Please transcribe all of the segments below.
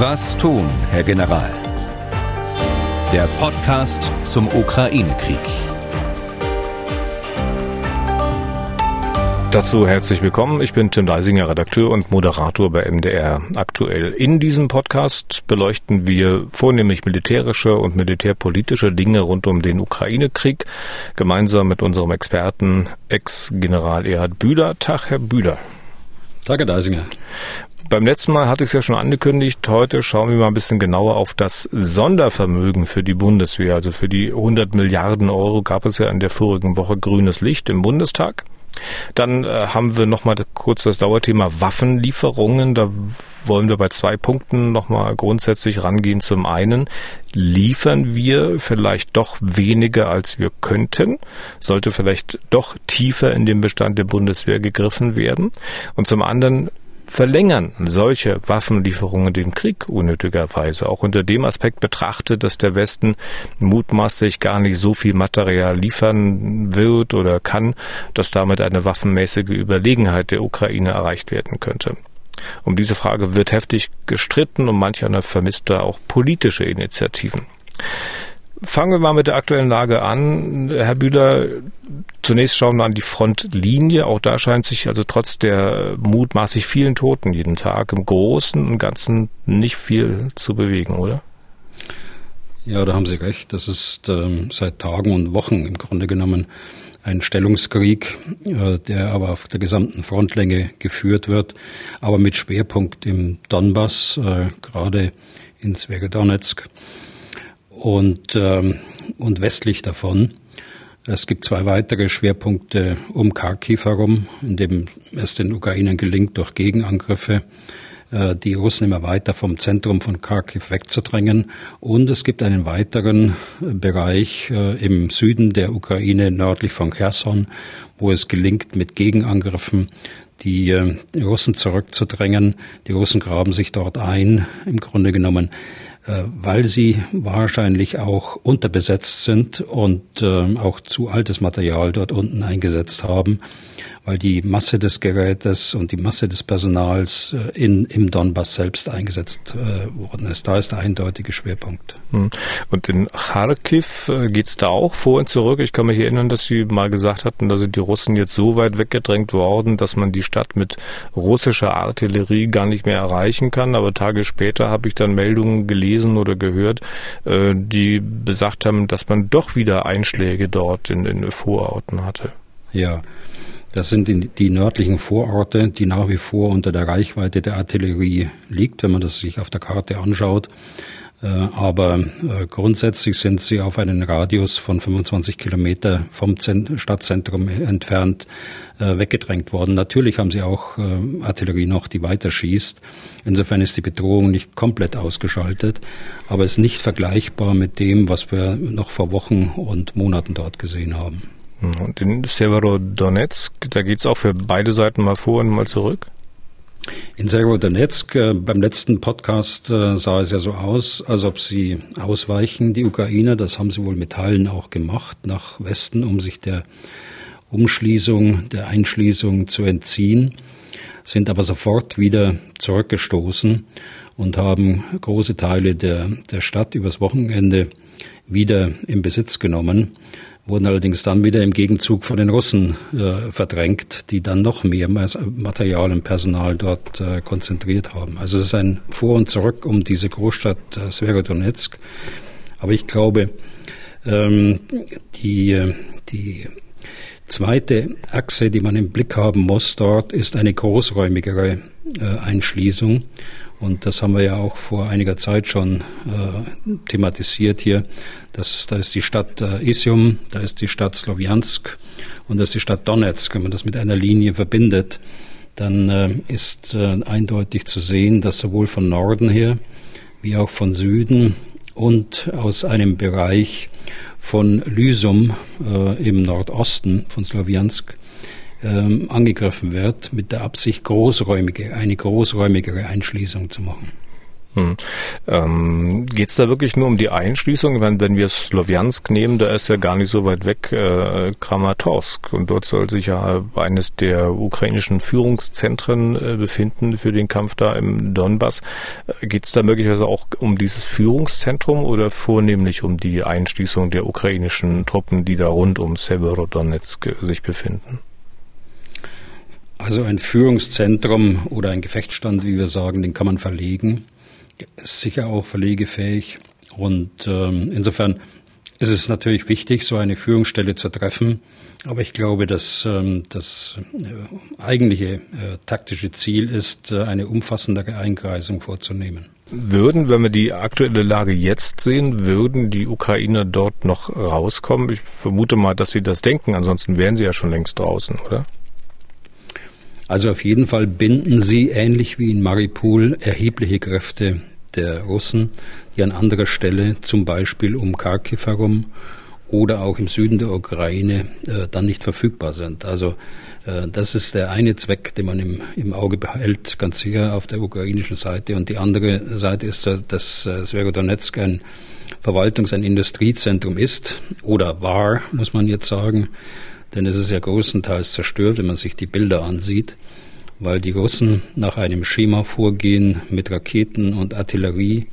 Was tun, Herr General? Der Podcast zum Ukraine-Krieg. Dazu herzlich willkommen. Ich bin Tim Deisinger, Redakteur und Moderator bei MDR aktuell. In diesem Podcast beleuchten wir vornehmlich militärische und militärpolitische Dinge rund um den Ukraine-Krieg, gemeinsam mit unserem Experten Ex-General Erhard Bühler. Tag, Herr Bühler. Tag, Herr Deisinger. Beim letzten Mal hatte ich es ja schon angekündigt. Heute schauen wir mal ein bisschen genauer auf das Sondervermögen für die Bundeswehr. Also für die 100 Milliarden Euro gab es ja in der vorigen Woche grünes Licht im Bundestag. Dann äh, haben wir nochmal kurz das Dauerthema Waffenlieferungen. Da wollen wir bei zwei Punkten nochmal grundsätzlich rangehen. Zum einen liefern wir vielleicht doch weniger, als wir könnten. Sollte vielleicht doch tiefer in den Bestand der Bundeswehr gegriffen werden. Und zum anderen verlängern solche Waffenlieferungen den Krieg unnötigerweise. Auch unter dem Aspekt betrachtet, dass der Westen mutmaßlich gar nicht so viel Material liefern wird oder kann, dass damit eine waffenmäßige Überlegenheit der Ukraine erreicht werden könnte. Um diese Frage wird heftig gestritten und manch einer vermisst da auch politische Initiativen. Fangen wir mal mit der aktuellen Lage an. Herr Bühler, zunächst schauen wir an die Frontlinie. Auch da scheint sich also trotz der mutmaßlich vielen Toten jeden Tag im Großen und Ganzen nicht viel zu bewegen, oder? Ja, da haben Sie recht. Das ist ähm, seit Tagen und Wochen im Grunde genommen ein Stellungskrieg, äh, der aber auf der gesamten Frontlänge geführt wird, aber mit Schwerpunkt im Donbass, äh, gerade in Sverodonetsk und, ähm, und westlich davon. Es gibt zwei weitere Schwerpunkte um Kharkiv herum, in dem es den Ukrainern gelingt, durch Gegenangriffe äh, die Russen immer weiter vom Zentrum von Kharkiv wegzudrängen. Und es gibt einen weiteren äh, Bereich äh, im Süden der Ukraine, nördlich von Kherson, wo es gelingt, mit Gegenangriffen die Russen zurückzudrängen. Die Russen graben sich dort ein, im Grunde genommen äh, weil sie wahrscheinlich auch unterbesetzt sind und äh, auch zu altes Material dort unten eingesetzt haben weil die Masse des Gerätes und die Masse des Personals äh, in, im Donbass selbst eingesetzt äh, worden ist. Da ist der eindeutige Schwerpunkt. Hm. Und in Kharkiv äh, geht es da auch vor und zurück. Ich kann mich erinnern, dass Sie mal gesagt hatten, da sind die Russen jetzt so weit weggedrängt worden, dass man die Stadt mit russischer Artillerie gar nicht mehr erreichen kann. Aber Tage später habe ich dann Meldungen gelesen oder gehört, die besagt haben, dass man doch wieder Einschläge dort in den Vororten hatte. Ja, das sind die, nördlichen Vororte, die nach wie vor unter der Reichweite der Artillerie liegt, wenn man das sich auf der Karte anschaut. Äh, aber äh, grundsätzlich sind sie auf einen Radius von 25 Kilometer vom Stadtzentrum entfernt äh, weggedrängt worden. Natürlich haben sie auch Artillerie noch, die weiter schießt. Insofern ist die Bedrohung nicht komplett ausgeschaltet, aber ist nicht vergleichbar mit dem, was wir noch vor Wochen und Monaten dort gesehen haben. Und in Severodonetsk, da geht es auch für beide Seiten mal vor und mal zurück? In Severodonetsk, äh, beim letzten Podcast äh, sah es ja so aus, als ob sie ausweichen, die Ukrainer. Das haben sie wohl mit Teilen auch gemacht, nach Westen, um sich der Umschließung, der Einschließung zu entziehen, sind aber sofort wieder zurückgestoßen und haben große Teile der, der Stadt übers Wochenende wieder in Besitz genommen wurden allerdings dann wieder im Gegenzug von den Russen äh, verdrängt, die dann noch mehr Material und Personal dort äh, konzentriert haben. Also es ist ein Vor und Zurück um diese Großstadt äh, Sverodonetsk. Aber ich glaube, ähm, die, äh, die zweite Achse, die man im Blick haben muss dort, ist eine großräumigere äh, Einschließung. Und das haben wir ja auch vor einiger Zeit schon äh, thematisiert hier. Das, da ist die Stadt äh, Isium, da ist die Stadt Sloviansk und da ist die Stadt Donetsk. Wenn man das mit einer Linie verbindet, dann äh, ist äh, eindeutig zu sehen, dass sowohl von Norden her wie auch von Süden und aus einem Bereich von Lysum äh, im Nordosten von Sloviansk ähm, angegriffen wird, mit der Absicht, großräumige, eine großräumigere Einschließung zu machen. Hm. Ähm, Geht es da wirklich nur um die Einschließung? Wenn, wenn wir Sloviansk nehmen, da ist ja gar nicht so weit weg äh, Kramatorsk und dort soll sich ja eines der ukrainischen Führungszentren äh, befinden für den Kampf da im Donbass. Äh, Geht es da möglicherweise auch um dieses Führungszentrum oder vornehmlich um die Einschließung der ukrainischen Truppen, die da rund um Severodonetsk sich befinden? Also ein Führungszentrum oder ein Gefechtsstand, wie wir sagen, den kann man verlegen ist sicher auch verlegefähig. Und ähm, insofern ist es natürlich wichtig, so eine Führungsstelle zu treffen. Aber ich glaube, dass ähm, das äh, eigentliche äh, taktische Ziel ist, äh, eine umfassendere Einkreisung vorzunehmen. Würden, wenn wir die aktuelle Lage jetzt sehen, würden die Ukrainer dort noch rauskommen? Ich vermute mal, dass sie das denken, ansonsten wären sie ja schon längst draußen, oder? Also auf jeden Fall binden sie, ähnlich wie in Maripol, erhebliche Kräfte der Russen, die an anderer Stelle, zum Beispiel um Kharkiv herum oder auch im Süden der Ukraine, äh, dann nicht verfügbar sind. Also äh, das ist der eine Zweck, den man im, im Auge behält, ganz sicher auf der ukrainischen Seite. Und die andere Seite ist, dass äh, Sverodonetsk ein Verwaltungs-, ein Industriezentrum ist oder war, muss man jetzt sagen denn es ist ja großenteils zerstört, wenn man sich die Bilder ansieht, weil die Russen nach einem Schema vorgehen mit Raketen und Artillerie,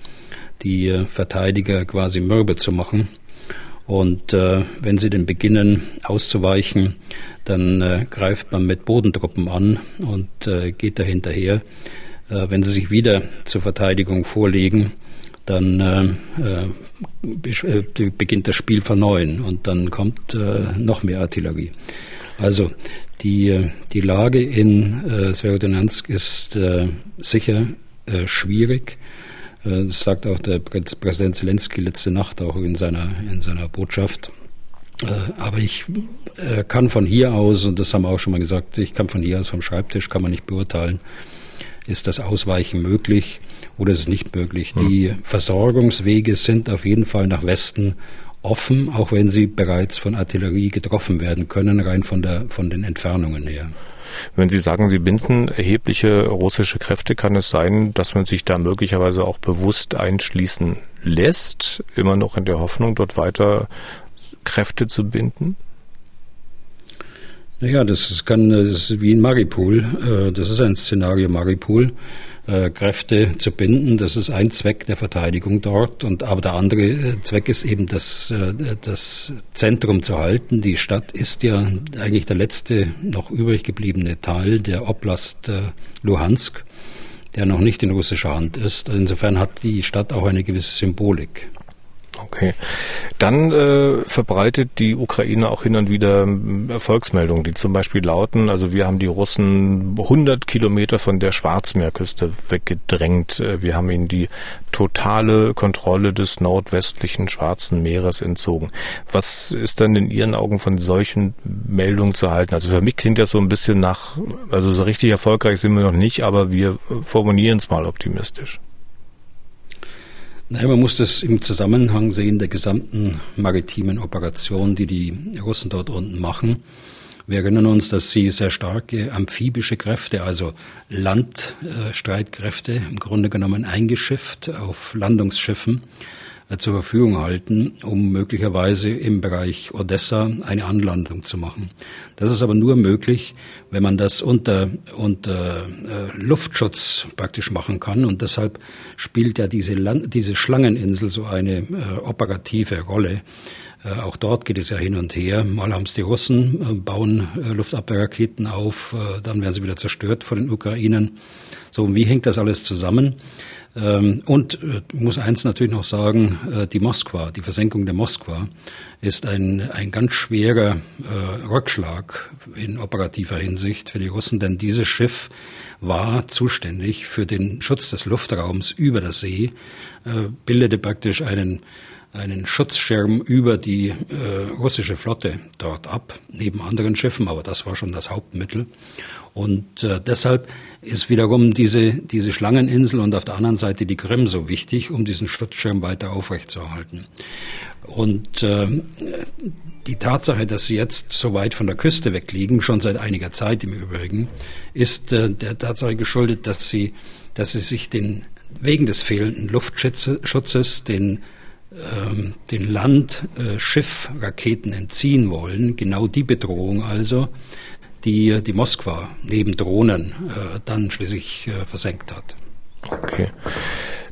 die äh, Verteidiger quasi mürbe zu machen. Und äh, wenn sie denn beginnen auszuweichen, dann äh, greift man mit Bodentruppen an und äh, geht da hinterher. Äh, wenn sie sich wieder zur Verteidigung vorlegen, dann äh, beginnt das Spiel von neuem und dann kommt äh, noch mehr Artillerie. Also die, die Lage in äh, Sverodonetsk ist äh, sicher äh, schwierig. Äh, das sagt auch der Präsident Zelensky letzte Nacht auch in seiner, in seiner Botschaft. Äh, aber ich äh, kann von hier aus, und das haben wir auch schon mal gesagt, ich kann von hier aus vom Schreibtisch, kann man nicht beurteilen, ist das Ausweichen möglich oder ist es nicht möglich. Hm. Die Versorgungswege sind auf jeden Fall nach Westen offen, auch wenn sie bereits von Artillerie getroffen werden können, rein von, der, von den Entfernungen her. Wenn Sie sagen, Sie binden erhebliche russische Kräfte, kann es sein, dass man sich da möglicherweise auch bewusst einschließen lässt, immer noch in der Hoffnung, dort weiter Kräfte zu binden? Naja, das ist, kann, das ist wie in Maripol. Äh, das ist ein Szenario Maripol. Äh, Kräfte zu binden, das ist ein Zweck der Verteidigung dort. Und aber der andere äh, Zweck ist eben das, das Zentrum zu halten. Die Stadt ist ja eigentlich der letzte noch übrig gebliebene Teil der Oblast Luhansk, der noch nicht in russischer Hand ist. Insofern hat die Stadt auch eine gewisse Symbolik. Okay. Dann äh, verbreitet die Ukraine auch hin und wieder ähm, Erfolgsmeldungen, die zum Beispiel lauten, also wir haben die Russen 100 Kilometer von der Schwarzmeerküste weggedrängt. Äh, wir haben ihnen die totale Kontrolle des nordwestlichen Schwarzen Meeres entzogen. Was ist dann in Ihren Augen von solchen Meldungen zu halten? Also für mich klingt das so ein bisschen nach, also so richtig erfolgreich sind wir noch nicht, aber wir formulieren es mal optimistisch. Nein, man muss das im Zusammenhang sehen der gesamten maritimen Operation, die die Russen dort unten machen. Wir erinnern uns, dass sie sehr starke amphibische Kräfte, also Landstreitkräfte, im Grunde genommen eingeschifft auf Landungsschiffen, zur Verfügung halten, um möglicherweise im Bereich Odessa eine Anlandung zu machen. Das ist aber nur möglich, wenn man das unter, unter äh, Luftschutz praktisch machen kann. Und deshalb spielt ja diese, Land, diese Schlangeninsel so eine äh, operative Rolle. Äh, auch dort geht es ja hin und her. Mal haben es die Russen, äh, bauen äh, Luftabwehrraketen auf, dann werden sie wieder zerstört von den Ukrainern. So, wie hängt das alles zusammen? Ähm, und äh, muss eins natürlich noch sagen, äh, die Moskwa, die Versenkung der Moskwa ist ein, ein ganz schwerer äh, Rückschlag in operativer Hinsicht für die Russen, denn dieses Schiff war zuständig für den Schutz des Luftraums über der See, bildete praktisch einen einen Schutzschirm über die äh, russische Flotte dort ab, neben anderen Schiffen, aber das war schon das Hauptmittel. Und äh, deshalb ist wiederum diese, diese Schlangeninsel und auf der anderen Seite die Krim so wichtig, um diesen Schutzschirm weiter aufrechtzuerhalten. Und äh, die Tatsache, dass sie jetzt so weit von der Küste wegliegen, schon seit einiger Zeit im Übrigen, ist äh, der Tatsache geschuldet, dass sie, dass sie sich den wegen des fehlenden Luftschutzes den den Landschiffraketen äh, entziehen wollen, genau die Bedrohung also, die die Moskwa neben Drohnen äh, dann schließlich äh, versenkt hat. Okay.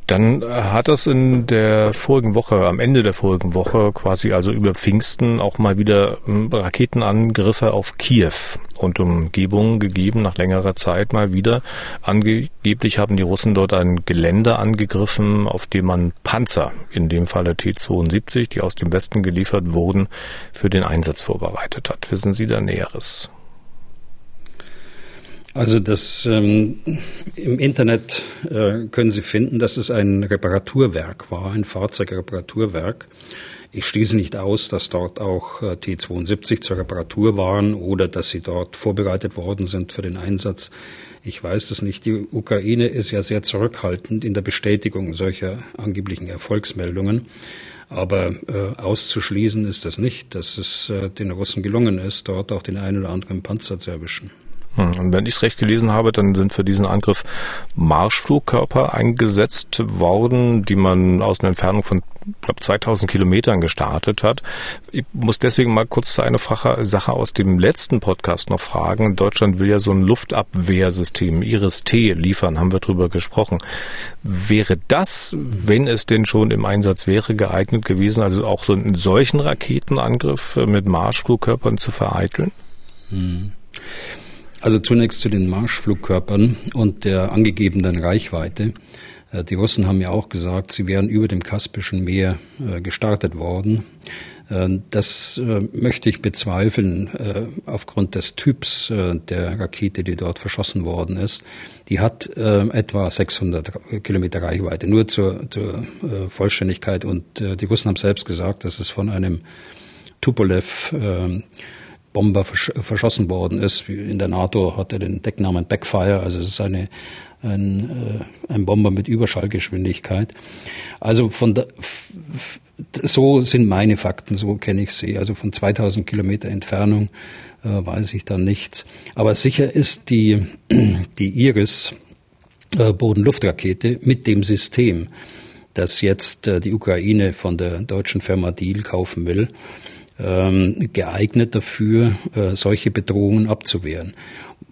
Dann hat es in der vorigen Woche, am Ende der vorigen Woche, quasi also über Pfingsten auch mal wieder hm, Raketenangriffe auf Kiew und Umgebung gegeben, nach längerer Zeit mal wieder. Angeblich haben die Russen dort ein Gelände angegriffen, auf dem man Panzer, in dem Falle T-72, die aus dem Westen geliefert wurden, für den Einsatz vorbereitet hat. Wissen Sie da Näheres? Also das ähm, im Internet äh, können Sie finden, dass es ein Reparaturwerk war, ein Fahrzeugreparaturwerk. Ich schließe nicht aus, dass dort auch äh, T-72 zur Reparatur waren oder dass sie dort vorbereitet worden sind für den Einsatz. Ich weiß es nicht. Die Ukraine ist ja sehr zurückhaltend in der Bestätigung solcher angeblichen Erfolgsmeldungen. Aber äh, auszuschließen ist das nicht, dass es äh, den Russen gelungen ist, dort auch den einen oder anderen Panzer zu erwischen. Hm, und wenn ich es recht gelesen habe, dann sind für diesen Angriff Marschflugkörper eingesetzt worden, die man aus einer Entfernung von glaube 2000 Kilometern gestartet hat. Ich muss deswegen mal kurz eine Sache aus dem letzten Podcast noch fragen. Deutschland will ja so ein Luftabwehrsystem, Iris-T, liefern, haben wir drüber gesprochen. Wäre das, wenn es denn schon im Einsatz wäre, geeignet gewesen, also auch so einen solchen Raketenangriff mit Marschflugkörpern zu vereiteln? Hm. Also zunächst zu den Marschflugkörpern und der angegebenen Reichweite. Äh, die Russen haben ja auch gesagt, sie wären über dem Kaspischen Meer äh, gestartet worden. Äh, das möchte ich bezweifeln aufgrund des Typs der Rakete, die dort verschossen worden ist. Die hat etwa 600 Kilometer Reichweite, nur zur, zur Vollständigkeit. Und die Russen haben selbst gesagt, dass es von einem Tupolev Bomber versch verschossen worden ist. In der NATO hat er den Decknamen Backfire, also es ist eine, ein, äh, ein Bomber mit Überschallgeschwindigkeit. Also von der, so sind meine Fakten, so kenne ich sie. Also von 2000 Kilometer Entfernung äh, weiß ich da nichts. Aber sicher ist die, die Iris äh, Bodenluftrakete mit dem System, das jetzt äh, die Ukraine von der deutschen Firma Deal kaufen will, ähm, geeignet dafür, äh, solche Bedrohungen abzuwehren.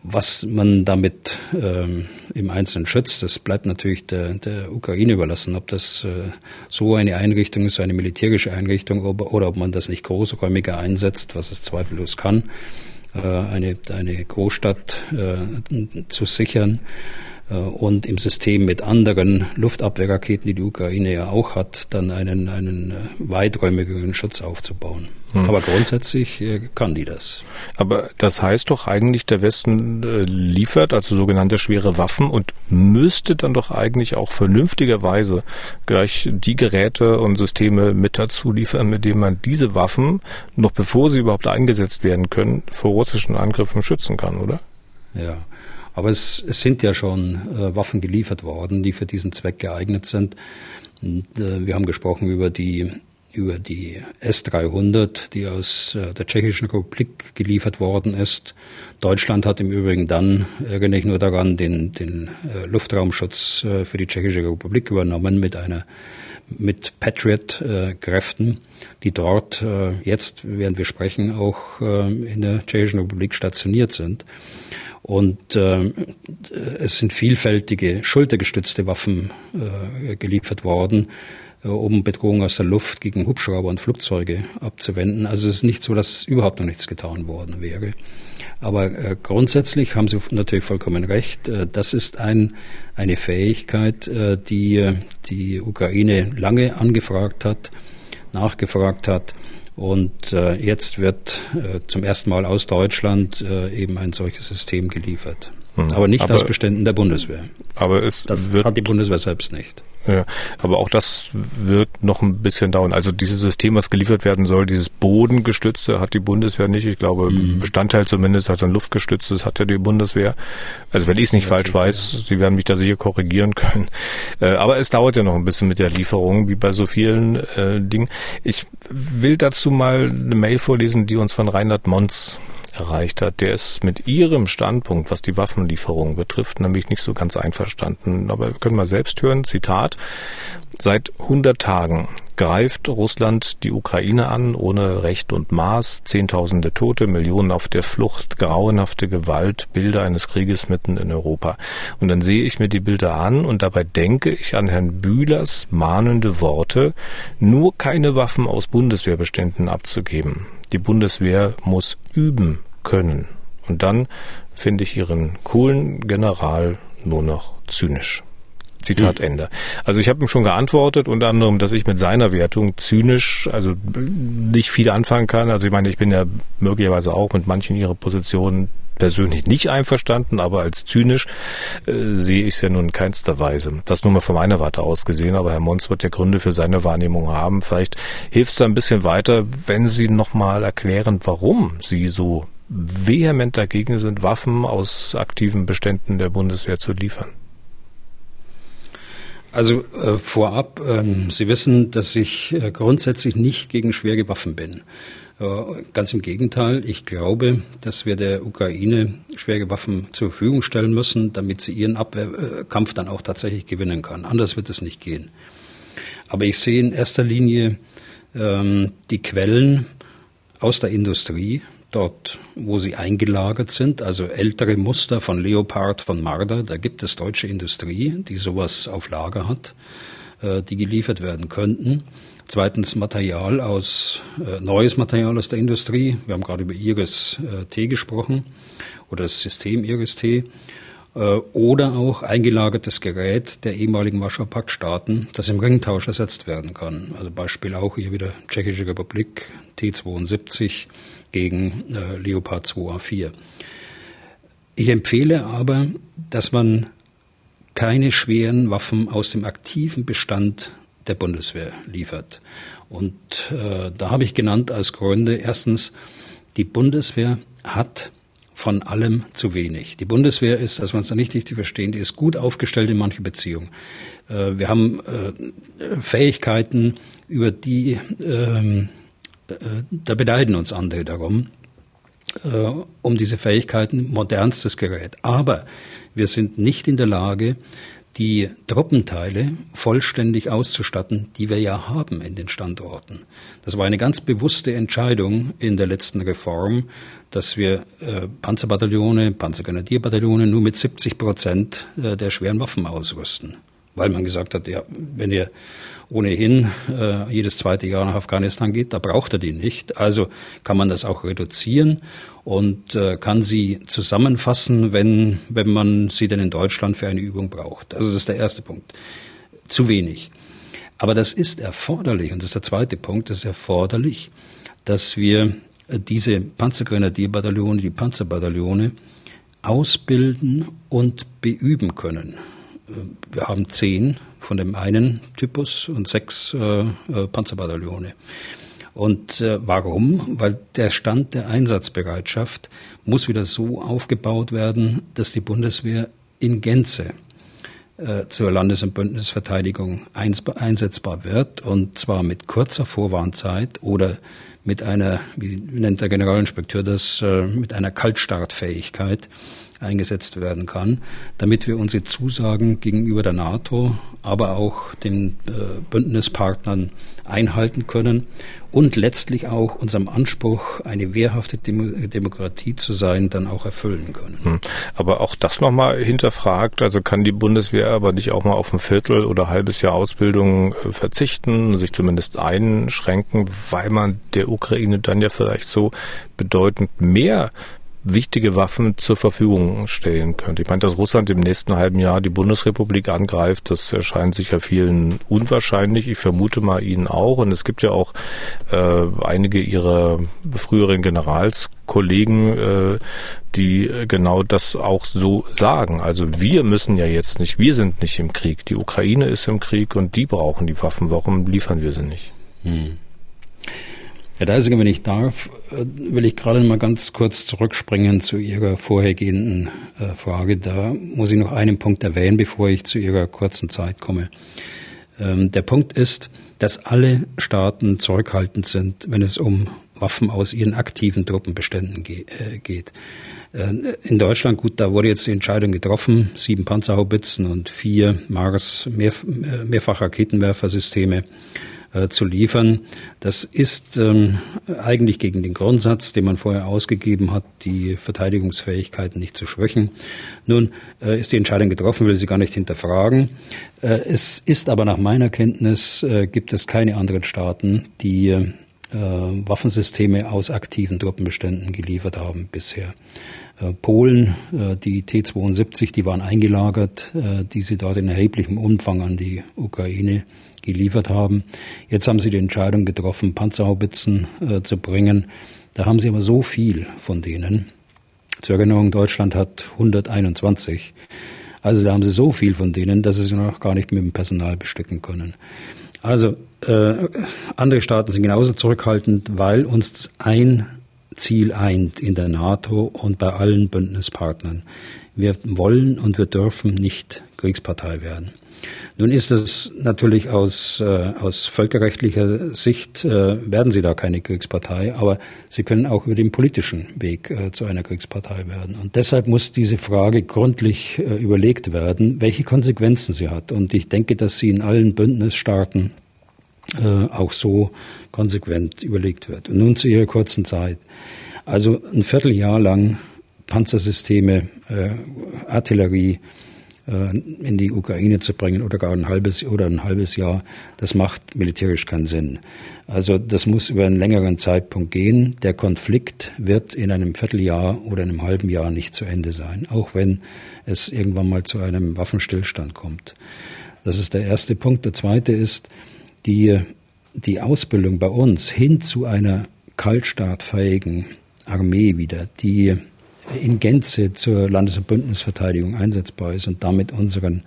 Was man damit ähm, im Einzelnen schützt, das bleibt natürlich der, der Ukraine überlassen, ob das äh, so eine Einrichtung ist, so eine militärische Einrichtung, ob, oder ob man das nicht großräumiger einsetzt, was es zweifellos kann, äh, eine, eine Großstadt äh, zu sichern äh, und im System mit anderen Luftabwehrraketen, die die Ukraine ja auch hat, dann einen, einen äh, weiträumigeren Schutz aufzubauen. Hm. Aber grundsätzlich äh, kann die das. Aber das heißt doch eigentlich, der Westen liefert also sogenannte schwere Waffen und müsste dann doch eigentlich auch vernünftigerweise gleich die Geräte und Systeme mit dazu liefern, mit denen man diese Waffen, noch bevor sie überhaupt eingesetzt werden können, vor russischen Angriffen schützen kann, oder? Ja. Aber es, es sind ja schon äh, Waffen geliefert worden, die für diesen Zweck geeignet sind. Und, äh, wir haben gesprochen über die über die S-300, die aus äh, der Tschechischen Republik geliefert worden ist. Deutschland hat im Übrigen dann, erinnere ich nur daran, den, den äh, Luftraumschutz äh, für die Tschechische Republik übernommen mit einer mit Patriot-Kräften, die dort jetzt, während wir sprechen, auch in der Tschechischen Republik stationiert sind. Und äh, es sind vielfältige schultergestützte Waffen geliefert worden, um Bedrohungen aus der Luft gegen Hubschrauber und Flugzeuge abzuwenden. Also es ist nicht so, dass überhaupt noch nichts getan worden wäre. Aber äh, grundsätzlich haben Sie natürlich vollkommen recht. Äh, das ist ein, eine Fähigkeit, äh, die die Ukraine lange angefragt hat, nachgefragt hat und äh, jetzt wird äh, zum ersten Mal aus Deutschland äh, eben ein solches System geliefert. Hm. Aber nicht aber, aus Beständen der Bundeswehr. Aber es das wird, hat die Bundeswehr selbst nicht. Ja, aber auch das wird noch ein bisschen dauern. Also dieses System, was geliefert werden soll, dieses Bodengestützte hat die Bundeswehr nicht. Ich glaube, mhm. Bestandteil zumindest hat ein Luftgestütztes hat ja die Bundeswehr. Also wenn ich es nicht ja, falsch weiß, Sie werden mich da sicher korrigieren können. Äh, aber es dauert ja noch ein bisschen mit der Lieferung, wie bei so vielen äh, Dingen. Ich will dazu mal eine Mail vorlesen, die uns von Reinhard Mons erreicht hat, der ist mit Ihrem Standpunkt, was die Waffenlieferung betrifft, nämlich nicht so ganz einverstanden. Aber wir können mal selbst hören, Zitat, Seit 100 Tagen greift Russland die Ukraine an, ohne Recht und Maß. Zehntausende Tote, Millionen auf der Flucht, grauenhafte Gewalt, Bilder eines Krieges mitten in Europa. Und dann sehe ich mir die Bilder an und dabei denke ich an Herrn Bühlers mahnende Worte, nur keine Waffen aus Bundeswehrbeständen abzugeben. Die Bundeswehr muss üben können. Und dann finde ich ihren coolen General nur noch zynisch. Zitat hm. Ende. Also ich habe ihm schon geantwortet, unter anderem, dass ich mit seiner Wertung zynisch, also nicht viel anfangen kann. Also ich meine, ich bin ja möglicherweise auch mit manchen ihrer Positionen persönlich nicht einverstanden, aber als zynisch äh, sehe ich es ja nun in keinster Weise. Das nur mal von meiner Warte aus gesehen, aber Herr Mons wird ja Gründe für seine Wahrnehmung haben. Vielleicht hilft es ein bisschen weiter, wenn Sie nochmal erklären, warum Sie so vehement dagegen sind, Waffen aus aktiven Beständen der Bundeswehr zu liefern. Also äh, vorab, ähm, Sie wissen, dass ich äh, grundsätzlich nicht gegen schwere Waffen bin. Äh, ganz im Gegenteil, ich glaube, dass wir der Ukraine schwere Waffen zur Verfügung stellen müssen, damit sie ihren Abwehrkampf dann auch tatsächlich gewinnen kann. Anders wird es nicht gehen. Aber ich sehe in erster Linie ähm, die Quellen aus der Industrie, dort, wo sie eingelagert sind, also ältere Muster von Leopard, von Marder, da gibt es deutsche Industrie, die sowas auf Lager hat, äh, die geliefert werden könnten. Zweitens Material aus, äh, neues Material aus der Industrie. Wir haben gerade über Iris äh, T gesprochen oder das System Iris T. Äh, oder auch eingelagertes Gerät der ehemaligen Warschauer Paktstaaten, das im Ringtausch ersetzt werden kann. Also Beispiel auch hier wieder Tschechische Republik, T72, gegen äh, Leopard 2A4. Ich empfehle aber, dass man keine schweren Waffen aus dem aktiven Bestand der Bundeswehr liefert. Und äh, da habe ich genannt als Gründe erstens, die Bundeswehr hat von allem zu wenig. Die Bundeswehr ist, dass wir uns da nicht richtig verstehen, die ist gut aufgestellt in manchen Beziehungen. Äh, wir haben äh, Fähigkeiten, über die ähm, äh, da beneiden uns andere darum, äh, um diese Fähigkeiten, modernstes Gerät. Aber wir sind nicht in der Lage, die Truppenteile vollständig auszustatten, die wir ja haben in den Standorten. Das war eine ganz bewusste Entscheidung in der letzten Reform, dass wir äh, Panzerbataillone, Panzergrenadierbataillone nur mit 70 Prozent äh, der schweren Waffen ausrüsten. Weil man gesagt hat, ja, wenn ihr ohnehin äh, jedes zweite Jahr nach Afghanistan geht, da braucht er die nicht. Also kann man das auch reduzieren und äh, kann sie zusammenfassen, wenn, wenn man sie denn in Deutschland für eine Übung braucht. Also das ist der erste Punkt. Zu wenig. Aber das ist erforderlich, und das ist der zweite Punkt, das ist erforderlich, dass wir äh, diese Panzergrenadierbataillone, die Panzerbataillone ausbilden und beüben können. Äh, wir haben zehn von dem einen Typus und sechs äh, äh, Panzerbataillone. Und äh, warum? Weil der Stand der Einsatzbereitschaft muss wieder so aufgebaut werden, dass die Bundeswehr in Gänze äh, zur Landes- und Bündnisverteidigung einsetzbar wird und zwar mit kurzer Vorwarnzeit oder mit einer, wie nennt der Generalinspekteur das, äh, mit einer Kaltstartfähigkeit eingesetzt werden kann, damit wir unsere Zusagen gegenüber der NATO, aber auch den äh, Bündnispartnern einhalten können und letztlich auch unserem Anspruch, eine wehrhafte Demo Demokratie zu sein, dann auch erfüllen können. Hm. Aber auch das nochmal hinterfragt, also kann die Bundeswehr aber nicht auch mal auf ein Viertel oder halbes Jahr Ausbildung äh, verzichten, sich zumindest einschränken, weil man der Ukraine dann ja vielleicht so bedeutend mehr wichtige Waffen zur Verfügung stellen könnte. Ich meine, dass Russland im nächsten halben Jahr die Bundesrepublik angreift, das erscheint sicher vielen unwahrscheinlich. Ich vermute mal Ihnen auch. Und es gibt ja auch äh, einige Ihrer früheren Generalskollegen, äh, die genau das auch so sagen. Also wir müssen ja jetzt nicht, wir sind nicht im Krieg. Die Ukraine ist im Krieg und die brauchen die Waffen. Warum liefern wir sie nicht? Hm. Herr Deisinger, wenn ich darf, äh, will ich gerade mal ganz kurz zurückspringen zu Ihrer vorhergehenden äh, Frage. Da muss ich noch einen Punkt erwähnen, bevor ich zu Ihrer kurzen Zeit komme. Ähm, der Punkt ist, dass alle Staaten zurückhaltend sind, wenn es um Waffen aus ihren aktiven Truppenbeständen äh, geht. In Deutschland, gut, da wurde jetzt die Entscheidung getroffen, sieben Panzerhaubitzen und vier Mars mehr, äh, zu liefern. Das ist ähm, eigentlich gegen den Grundsatz, den man vorher ausgegeben hat, die Verteidigungsfähigkeiten nicht zu schwächen. Nun äh, ist die Entscheidung getroffen, will sie gar nicht hinterfragen. Äh, es ist aber nach meiner Kenntnis, äh, gibt es keine anderen Staaten, die äh, Waffensysteme aus aktiven Truppenbeständen geliefert haben bisher. Polen, die T-72, die waren eingelagert, die sie dort in erheblichem Umfang an die Ukraine geliefert haben. Jetzt haben sie die Entscheidung getroffen, Panzerhaubitzen äh, zu bringen. Da haben sie aber so viel von denen. Zur Erinnerung, Deutschland hat 121. Also da haben sie so viel von denen, dass sie sie noch gar nicht mit dem Personal bestücken können. Also äh, andere Staaten sind genauso zurückhaltend, weil uns ein Ziel eint in der NATO und bei allen Bündnispartnern. Wir wollen und wir dürfen nicht Kriegspartei werden. Nun ist es natürlich aus, äh, aus völkerrechtlicher Sicht, äh, werden sie da keine Kriegspartei, aber sie können auch über den politischen Weg äh, zu einer Kriegspartei werden. Und deshalb muss diese Frage gründlich äh, überlegt werden, welche Konsequenzen sie hat. Und ich denke, dass sie in allen Bündnisstaaten äh, auch so konsequent überlegt wird. Und nun zu ihrer kurzen Zeit. Also ein Vierteljahr lang Panzersysteme, äh, Artillerie, äh, in die Ukraine zu bringen oder gar ein halbes oder ein halbes Jahr, das macht militärisch keinen Sinn. Also das muss über einen längeren Zeitpunkt gehen. Der Konflikt wird in einem Vierteljahr oder einem halben Jahr nicht zu Ende sein, auch wenn es irgendwann mal zu einem Waffenstillstand kommt. Das ist der erste Punkt. Der zweite ist die, die Ausbildung bei uns hin zu einer kaltstartfähigen Armee wieder, die in Gänze zur Landes- und Bündnisverteidigung einsetzbar ist und damit unseren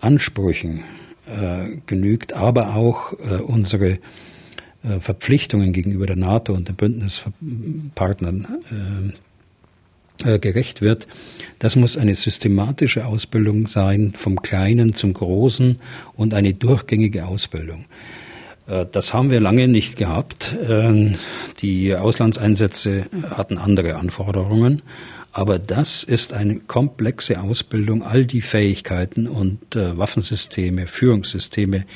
Ansprüchen äh, genügt, aber auch äh, unsere äh, Verpflichtungen gegenüber der NATO und den Bündnispartnern äh, äh, gerecht wird. Das muss eine systematische Ausbildung sein, vom Kleinen zum Großen und eine durchgängige Ausbildung. Äh, das haben wir lange nicht gehabt. Ähm, die Auslandseinsätze hatten andere Anforderungen. Aber das ist eine komplexe Ausbildung, all die Fähigkeiten und äh, Waffensysteme, Führungssysteme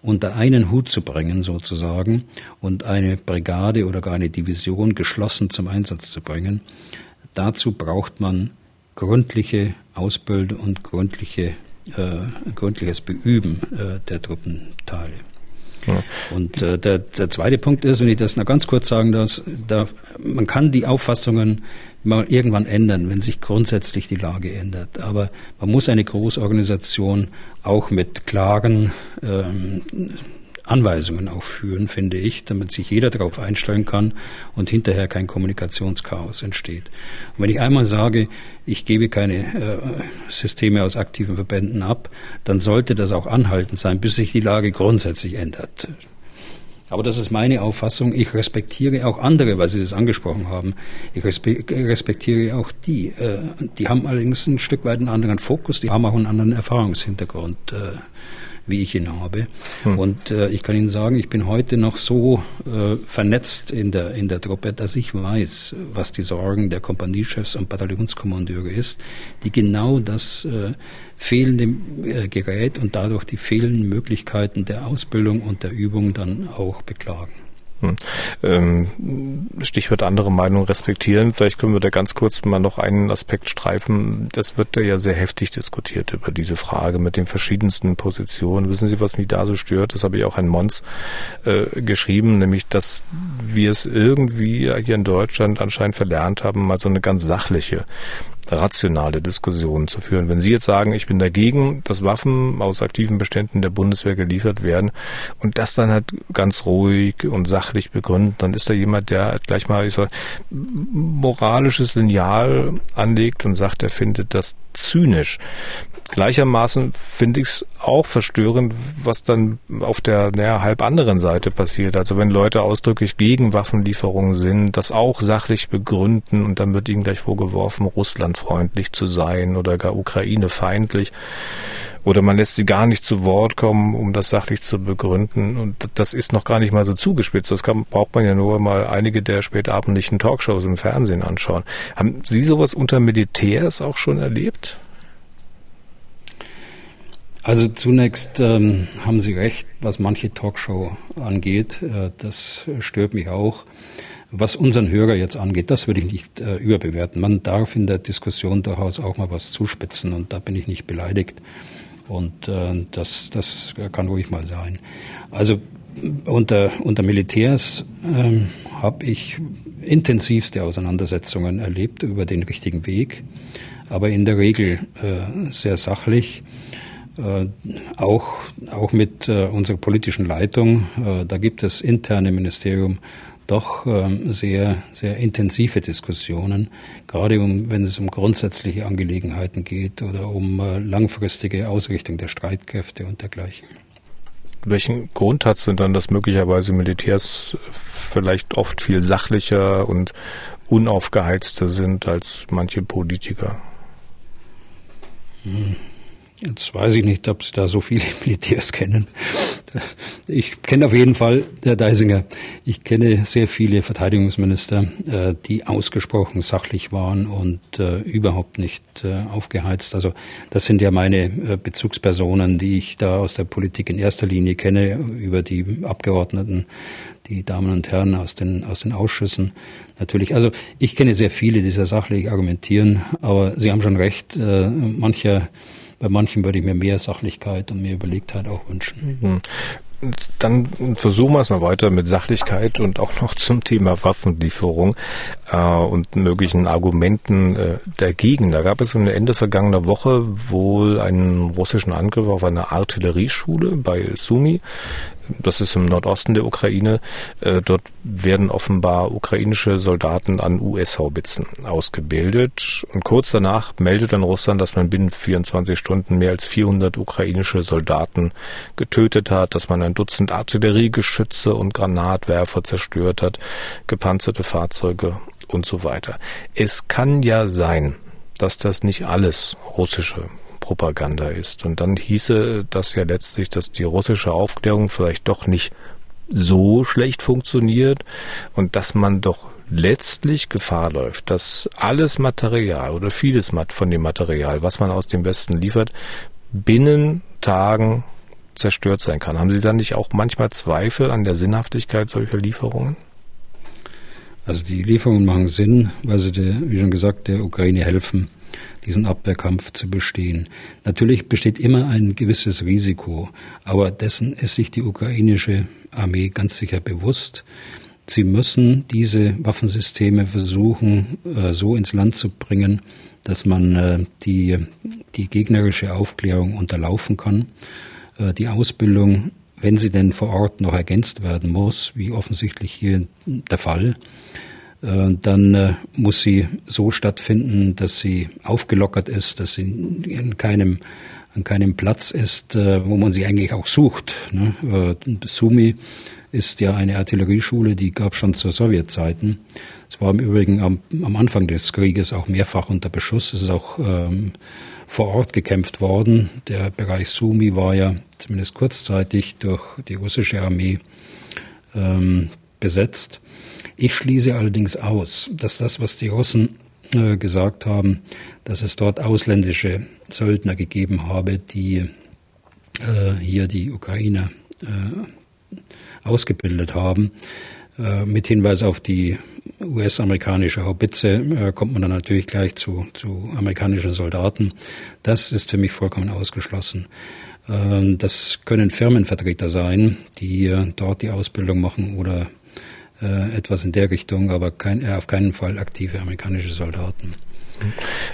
unter einen Hut zu bringen sozusagen und eine Brigade oder gar eine Division geschlossen zum Einsatz zu bringen. Dazu braucht man gründliche Ausbildung und gründliche, äh, gründliches Beüben äh, der Truppenteile. Ja. Und äh, der, der zweite Punkt ist, wenn ich das noch ganz kurz sagen darf, da, man kann die Auffassungen mal irgendwann ändern, wenn sich grundsätzlich die Lage ändert. Aber man muss eine Großorganisation auch mit klaren ähm, Anweisungen auch führen, finde ich, damit sich jeder darauf einstellen kann und hinterher kein Kommunikationschaos entsteht. Und wenn ich einmal sage, ich gebe keine äh, Systeme aus aktiven Verbänden ab, dann sollte das auch anhaltend sein, bis sich die Lage grundsätzlich ändert. Aber das ist meine Auffassung. Ich respektiere auch andere, weil Sie das angesprochen haben. Ich respektiere auch die. Äh, die haben allerdings ein Stück weit einen anderen Fokus, die haben auch einen anderen Erfahrungshintergrund. Wie ich ihn habe. Hm. Und äh, ich kann Ihnen sagen, ich bin heute noch so äh, vernetzt in der, in der Truppe, dass ich weiß, was die Sorgen der Kompaniechefs und Bataillonskommandeure ist, die genau das äh, fehlende äh, Gerät und dadurch die fehlenden Möglichkeiten der Ausbildung und der Übung dann auch beklagen. Hm. Ähm, Stichwort andere Meinung respektieren. Vielleicht können wir da ganz kurz mal noch einen Aspekt streifen. Das wird da ja sehr heftig diskutiert über diese Frage mit den verschiedensten Positionen. Wissen Sie, was mich da so stört? Das habe ich auch ein Mons äh, geschrieben, nämlich, dass wir es irgendwie hier in Deutschland anscheinend verlernt haben, mal so eine ganz sachliche rationale Diskussionen zu führen. Wenn Sie jetzt sagen, ich bin dagegen, dass Waffen aus aktiven Beständen der Bundeswehr geliefert werden und das dann halt ganz ruhig und sachlich begründet, dann ist da jemand, der gleich mal ich sag, moralisches Lineal anlegt und sagt, er findet das zynisch. Gleichermaßen finde ich es auch verstörend, was dann auf der naja, halb anderen Seite passiert. Also wenn Leute ausdrücklich gegen Waffenlieferungen sind, das auch sachlich begründen und dann wird ihnen gleich vorgeworfen, russlandfreundlich zu sein oder gar ukrainefeindlich. Oder man lässt sie gar nicht zu Wort kommen, um das sachlich zu begründen. Und das ist noch gar nicht mal so zugespitzt. Das kann, braucht man ja nur mal einige der spätabendlichen Talkshows im Fernsehen anschauen. Haben Sie sowas unter Militärs auch schon erlebt? Also zunächst ähm, haben Sie recht, was manche Talkshow angeht. Äh, das stört mich auch. Was unseren Hörer jetzt angeht, das würde ich nicht äh, überbewerten. Man darf in der Diskussion durchaus auch mal was zuspitzen und da bin ich nicht beleidigt. Und äh, das, das kann ruhig mal sein. Also unter, unter Militärs ähm, habe ich intensivste Auseinandersetzungen erlebt über den richtigen Weg, aber in der Regel äh, sehr sachlich. Äh, auch, auch mit äh, unserer politischen Leitung. Äh, da gibt es interne Ministerium doch ähm, sehr, sehr intensive Diskussionen, gerade um, wenn es um grundsätzliche Angelegenheiten geht oder um langfristige Ausrichtung der Streitkräfte und dergleichen. Welchen Grund hat es denn dann, dass möglicherweise Militärs vielleicht oft viel sachlicher und unaufgeheizter sind als manche Politiker? Hm. Jetzt weiß ich nicht, ob Sie da so viele Militärs kennen. Ich kenne auf jeden Fall, Herr Deisinger, ich kenne sehr viele Verteidigungsminister, äh, die ausgesprochen sachlich waren und äh, überhaupt nicht äh, aufgeheizt. Also das sind ja meine Bezugspersonen, die ich da aus der Politik in erster Linie kenne, über die Abgeordneten, die Damen und Herren aus den, aus den Ausschüssen natürlich. Also ich kenne sehr viele, die sehr sachlich argumentieren, aber Sie haben schon recht, mancher bei manchen würde ich mir mehr Sachlichkeit und mehr Überlegtheit auch wünschen. Mhm. Dann versuchen wir es mal weiter mit Sachlichkeit und auch noch zum Thema Waffenlieferung äh, und möglichen Argumenten äh, dagegen. Da gab es am Ende vergangener Woche wohl einen russischen Angriff auf eine Artillerieschule bei Sumi das ist im Nordosten der Ukraine. Äh, dort werden offenbar ukrainische Soldaten an US-Haubitzen ausgebildet. Und kurz danach meldet dann Russland, dass man binnen 24 Stunden mehr als 400 ukrainische Soldaten getötet hat, dass man ein Dutzend Artilleriegeschütze und Granatwerfer zerstört hat, gepanzerte Fahrzeuge und so weiter. Es kann ja sein, dass das nicht alles russische Propaganda ist. Und dann hieße das ja letztlich, dass die russische Aufklärung vielleicht doch nicht so schlecht funktioniert und dass man doch letztlich Gefahr läuft, dass alles Material oder vieles von dem Material, was man aus dem Westen liefert, binnen Tagen zerstört sein kann. Haben Sie dann nicht auch manchmal Zweifel an der Sinnhaftigkeit solcher Lieferungen? Also die Lieferungen machen Sinn, weil sie, der, wie schon gesagt, der Ukraine helfen, diesen Abwehrkampf zu bestehen. Natürlich besteht immer ein gewisses Risiko, aber dessen ist sich die ukrainische Armee ganz sicher bewusst. Sie müssen diese Waffensysteme versuchen, äh, so ins Land zu bringen, dass man äh, die, die gegnerische Aufklärung unterlaufen kann. Äh, die Ausbildung, wenn sie denn vor Ort noch ergänzt werden muss, wie offensichtlich hier der Fall, dann äh, muss sie so stattfinden, dass sie aufgelockert ist, dass sie in keinem an keinem Platz ist, äh, wo man sie eigentlich auch sucht. Ne? Sumi ist ja eine Artillerieschule, die gab schon zu Sowjetzeiten. Es war im Übrigen am, am, Anfang des Krieges auch mehrfach unter Beschuss. Es ist auch ähm, vor Ort gekämpft worden. Der Bereich Sumi war ja zumindest kurzzeitig durch die russische Armee ähm, besetzt. Ich schließe allerdings aus, dass das, was die Russen äh, gesagt haben, dass es dort ausländische Söldner gegeben habe, die äh, hier die Ukrainer äh, ausgebildet haben. Äh, mit Hinweis auf die US-amerikanische Haubitze äh, kommt man dann natürlich gleich zu, zu amerikanischen Soldaten. Das ist für mich vollkommen ausgeschlossen. Äh, das können Firmenvertreter sein, die dort die Ausbildung machen oder äh, etwas in der Richtung, aber kein, äh, auf keinen Fall aktive amerikanische Soldaten.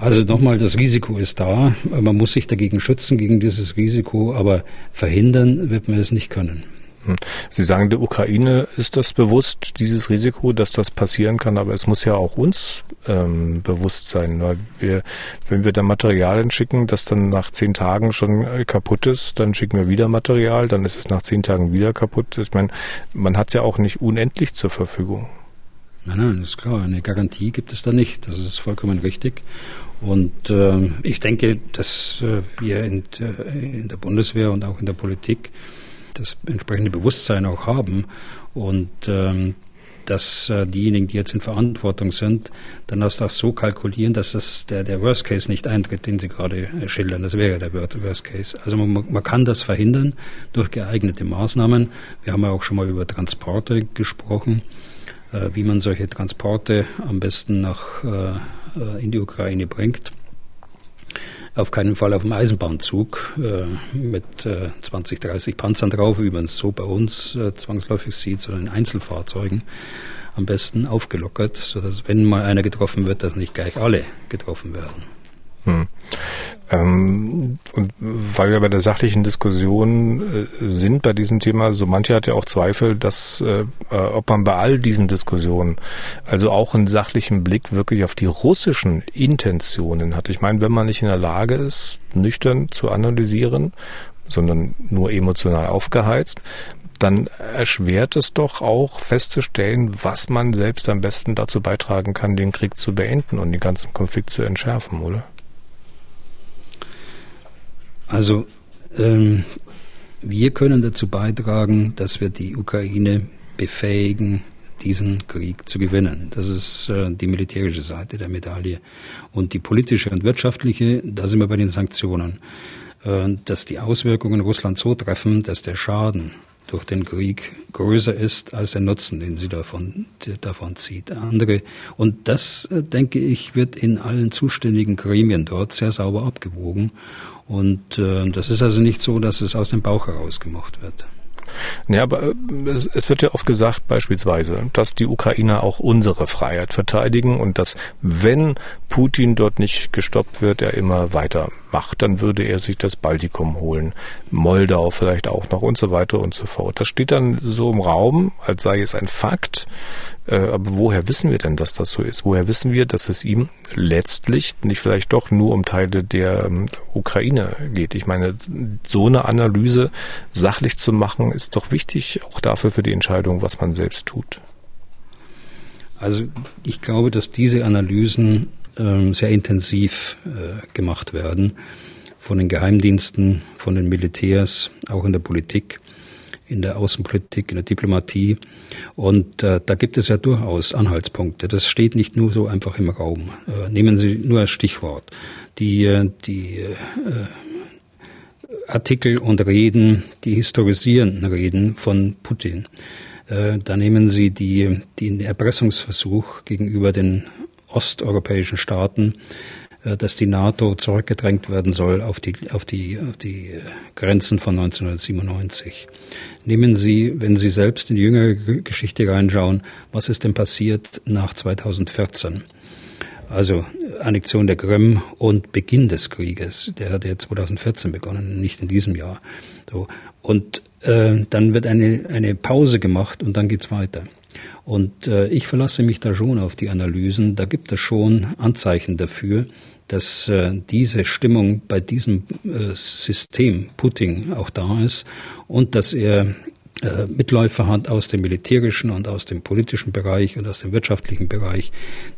Also nochmal, das Risiko ist da. Man muss sich dagegen schützen, gegen dieses Risiko, aber verhindern wird man es nicht können. Hm. Sie sagen, der Ukraine ist das bewusst, dieses Risiko, dass das passieren kann, aber es muss ja auch uns ähm, bewusst sein, weil wir, wenn wir da Materialien schicken, das dann nach zehn Tagen schon äh, kaputt ist, dann schicken wir wieder Material, dann ist es nach zehn Tagen wieder kaputt. Ich meine, man hat ja auch nicht unendlich zur Verfügung. Nein, nein, ist klar. Eine Garantie gibt es da nicht. Das ist vollkommen richtig. Und äh, ich denke, dass äh, wir in, in, der Bundeswehr und auch in der Politik das entsprechende Bewusstsein auch haben und ähm, dass äh, diejenigen, die jetzt in Verantwortung sind, dann das auch so kalkulieren, dass das der, der Worst Case nicht eintritt, den Sie gerade äh, schildern. Das wäre der Worst Case. Also man, man kann das verhindern durch geeignete Maßnahmen. Wir haben ja auch schon mal über Transporte gesprochen, äh, wie man solche Transporte am besten nach äh, äh, in die Ukraine bringt. Auf keinen Fall auf dem Eisenbahnzug äh, mit äh, 20, 30 Panzern drauf, wie man es so bei uns äh, zwangsläufig sieht, sondern in Einzelfahrzeugen am besten aufgelockert, sodass wenn mal einer getroffen wird, dass nicht gleich alle getroffen werden. Hm. Ähm, und weil wir bei der sachlichen Diskussion äh, sind bei diesem Thema, so manche hat ja auch Zweifel, dass äh, äh, ob man bei all diesen Diskussionen also auch einen sachlichen Blick wirklich auf die russischen Intentionen hat. Ich meine, wenn man nicht in der Lage ist, nüchtern zu analysieren, sondern nur emotional aufgeheizt, dann erschwert es doch auch festzustellen, was man selbst am besten dazu beitragen kann, den Krieg zu beenden und den ganzen Konflikt zu entschärfen, oder? Also ähm, wir können dazu beitragen, dass wir die Ukraine befähigen, diesen Krieg zu gewinnen. Das ist äh, die militärische Seite der Medaille. Und die politische und wirtschaftliche, da sind wir bei den Sanktionen, äh, dass die Auswirkungen Russland so treffen, dass der Schaden durch den Krieg größer ist als der Nutzen, den sie davon, davon zieht. Andere, und das, äh, denke ich, wird in allen zuständigen Gremien dort sehr sauber abgewogen. Und äh, das ist also nicht so, dass es aus dem Bauch heraus gemacht wird. Ja, aber äh, es, es, wird ja oft gesagt, beispielsweise, dass die Ukrainer auch unsere Freiheit verteidigen und dass, wenn Putin dort nicht gestoppt wird, er immer weiter macht, dann würde er sich das Baltikum holen, Moldau vielleicht auch noch und so weiter und so fort. Das steht dann so im Raum, als sei es ein Fakt. Äh, aber woher wissen wir denn, dass das so ist? Woher wissen wir, dass es ihm letztlich nicht vielleicht doch nur um Teile der ähm, Ukraine geht? Ich meine, so eine Analyse sachlich zu machen, ist doch wichtig, auch dafür für die Entscheidung, was man selbst tut. Also ich glaube, dass diese Analysen sehr intensiv äh, gemacht werden von den Geheimdiensten, von den Militärs, auch in der Politik in der Außenpolitik, in der Diplomatie. Und äh, da gibt es ja durchaus Anhaltspunkte. Das steht nicht nur so einfach im Raum. Äh, nehmen Sie nur als Stichwort die, äh, die äh, Artikel und Reden, die historisierenden Reden von Putin. Äh, da nehmen Sie die, den Erpressungsversuch gegenüber den osteuropäischen Staaten, äh, dass die NATO zurückgedrängt werden soll auf die, auf die, auf die äh, Grenzen von 1997. Nehmen Sie, wenn Sie selbst in die jüngere Geschichte reinschauen, was ist denn passiert nach 2014? Also Annexion der Krim und Beginn des Krieges. Der hat ja 2014 begonnen, nicht in diesem Jahr. So. Und äh, dann wird eine, eine Pause gemacht und dann geht's weiter. Und äh, ich verlasse mich da schon auf die Analysen. Da gibt es schon Anzeichen dafür, dass äh, diese Stimmung bei diesem äh, System Putin auch da ist und dass er äh, Mitläufer hat aus dem militärischen und aus dem politischen Bereich und aus dem wirtschaftlichen Bereich,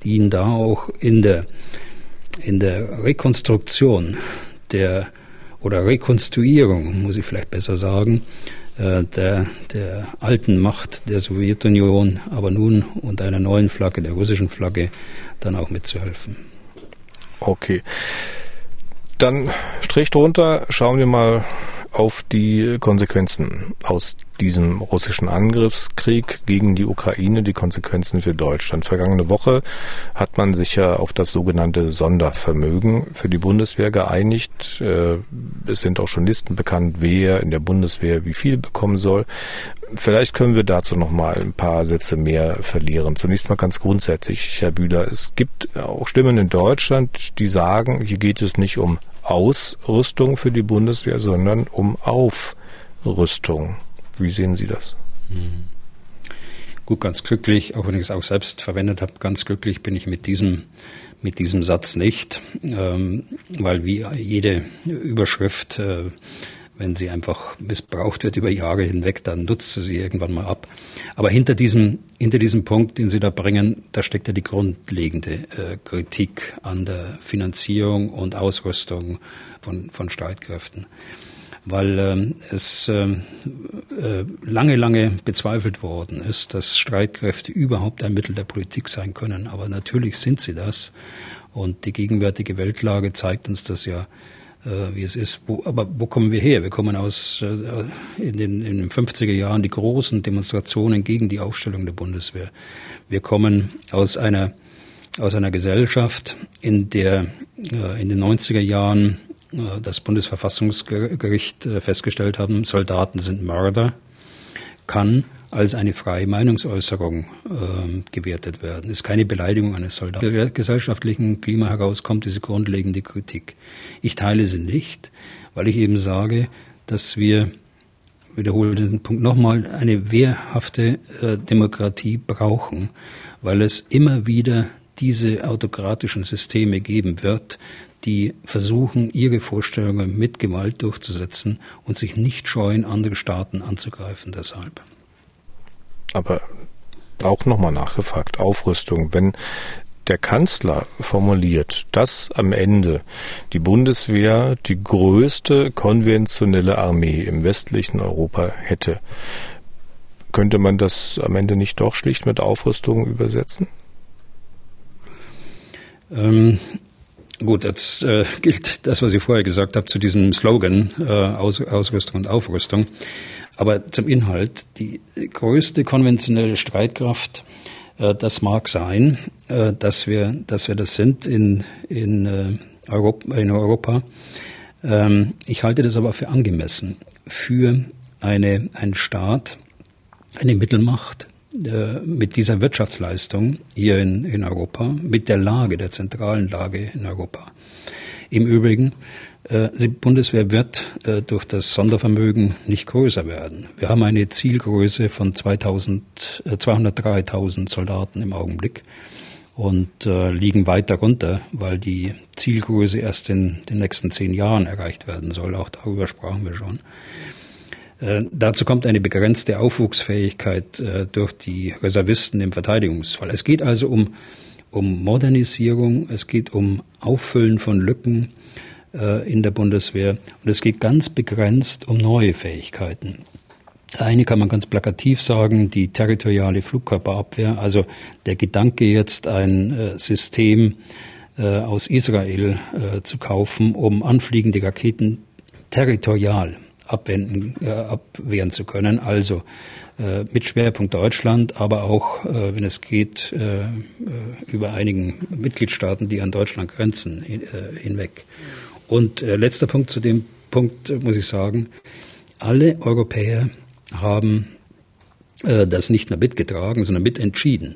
die ihn da auch in der, in der Rekonstruktion der oder Rekonstruierung, muss ich vielleicht besser sagen, äh, der, der alten Macht der Sowjetunion, aber nun unter einer neuen Flagge, der russischen Flagge, dann auch mitzuhelfen. Okay. Dann Strich drunter, schauen wir mal auf die Konsequenzen aus diesem russischen Angriffskrieg gegen die Ukraine, die Konsequenzen für Deutschland. Vergangene Woche hat man sich ja auf das sogenannte Sondervermögen für die Bundeswehr geeinigt. Äh, es sind auch schon Listen bekannt, wer in der Bundeswehr wie viel bekommen soll. Vielleicht können wir dazu noch mal ein paar Sätze mehr verlieren. Zunächst mal ganz grundsätzlich, Herr Bühler, es gibt auch Stimmen in Deutschland, die sagen, hier geht es nicht um Ausrüstung für die Bundeswehr, sondern um Aufrüstung. Wie sehen Sie das? Gut, ganz glücklich, auch wenn ich es auch selbst verwendet habe, ganz glücklich bin ich mit diesem, mit diesem Satz nicht, ähm, weil wie jede Überschrift äh, wenn sie einfach missbraucht wird über Jahre hinweg, dann nutzt sie sie irgendwann mal ab. Aber hinter diesem, hinter diesem Punkt, den Sie da bringen, da steckt ja die grundlegende äh, Kritik an der Finanzierung und Ausrüstung von, von Streitkräften. Weil ähm, es ähm, äh, lange, lange bezweifelt worden ist, dass Streitkräfte überhaupt ein Mittel der Politik sein können. Aber natürlich sind sie das. Und die gegenwärtige Weltlage zeigt uns das ja äh, wie es ist. Wo, aber wo kommen wir her? Wir kommen aus äh, in, den, in den 50er Jahren die großen Demonstrationen gegen die Aufstellung der Bundeswehr. Wir kommen aus einer aus einer Gesellschaft, in der äh, in den 90er Jahren das Bundesverfassungsgericht äh, festgestellt haben, Soldaten sind Mörder, kann als eine freie Meinungsäußerung äh, gewertet werden. Ist keine Beleidigung eines Soldaten. Im gesellschaftlichen Klima heraus kommt diese grundlegende Kritik. Ich teile sie nicht, weil ich eben sage, dass wir wiederhole den Punkt nochmal, eine wehrhafte äh, Demokratie brauchen, weil es immer wieder diese autokratischen Systeme geben wird, die versuchen, ihre Vorstellungen mit Gewalt durchzusetzen und sich nicht scheuen, andere Staaten anzugreifen deshalb aber auch nochmal nachgefragt, Aufrüstung, wenn der Kanzler formuliert, dass am Ende die Bundeswehr die größte konventionelle Armee im westlichen Europa hätte, könnte man das am Ende nicht doch schlicht mit Aufrüstung übersetzen? Ähm, gut, jetzt äh, gilt das, was ich vorher gesagt habe, zu diesem Slogan äh, Aus, Ausrüstung und Aufrüstung. Aber zum Inhalt, die größte konventionelle Streitkraft, äh, das mag sein, äh, dass, wir, dass wir das sind in, in, äh, Europa, in Europa. Ähm, ich halte das aber für angemessen für eine, einen Staat, eine Mittelmacht, äh, mit dieser Wirtschaftsleistung hier in, in Europa, mit der Lage, der zentralen Lage in Europa. Im Übrigen äh, die Bundeswehr wird äh, durch das Sondervermögen nicht größer werden. Wir haben eine Zielgröße von 2000, 203.000 äh, Soldaten im Augenblick und liegen weit darunter, weil die Zielgröße erst in den nächsten zehn Jahren erreicht werden soll. Auch darüber sprachen wir schon. Dazu kommt eine begrenzte Aufwuchsfähigkeit durch die Reservisten im Verteidigungsfall. Es geht also um, um Modernisierung, es geht um Auffüllen von Lücken, äh, in der Bundeswehr. Und es geht ganz begrenzt um neue Fähigkeiten. Eine kann man ganz plakativ sagen, die territoriale Flugkörperabwehr, also der Gedanke jetzt ein äh, System äh, aus Israel äh, zu kaufen, um anfliegende Raketen territorial abwenden, äh, abwehren zu können, also äh, mit Schwerpunkt Deutschland, aber auch, äh, wenn es geht, äh, äh über einigen Mitgliedstaaten, die an Deutschland grenzen, äh, hinweg. Und letzter Punkt zu dem Punkt muss ich sagen, alle Europäer haben das nicht nur mitgetragen, sondern mitentschieden,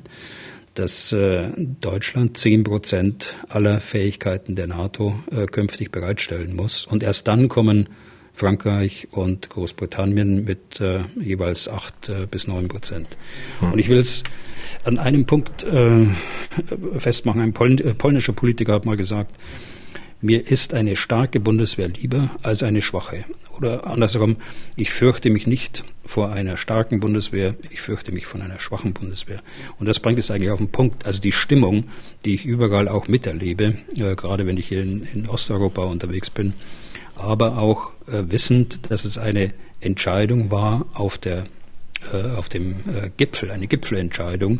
dass äh, Deutschland zehn Prozent aller Fähigkeiten der NATO äh, künftig bereitstellen muss. Und erst dann kommen Frankreich und Großbritannien mit äh, jeweils acht äh, bis neun Prozent. Hm. Und ich will es an einem Punkt äh, festmachen. Ein Pol äh, polnischer Politiker hat mal gesagt, mir ist eine starke Bundeswehr lieber als eine schwache. Oder andersherum, ich fürchte mich nicht vor einer starken Bundeswehr, ich fürchte mich von einer schwachen Bundeswehr. Und das bringt es eigentlich auf den Punkt. Also die Stimmung, die ich überall auch miterlebe, äh, gerade wenn ich hier in, in, Osteuropa unterwegs bin, aber auch äh, wissend, dass es eine Entscheidung war auf der äh, auf dem äh, Gipfel, eine Gipfelentscheidung,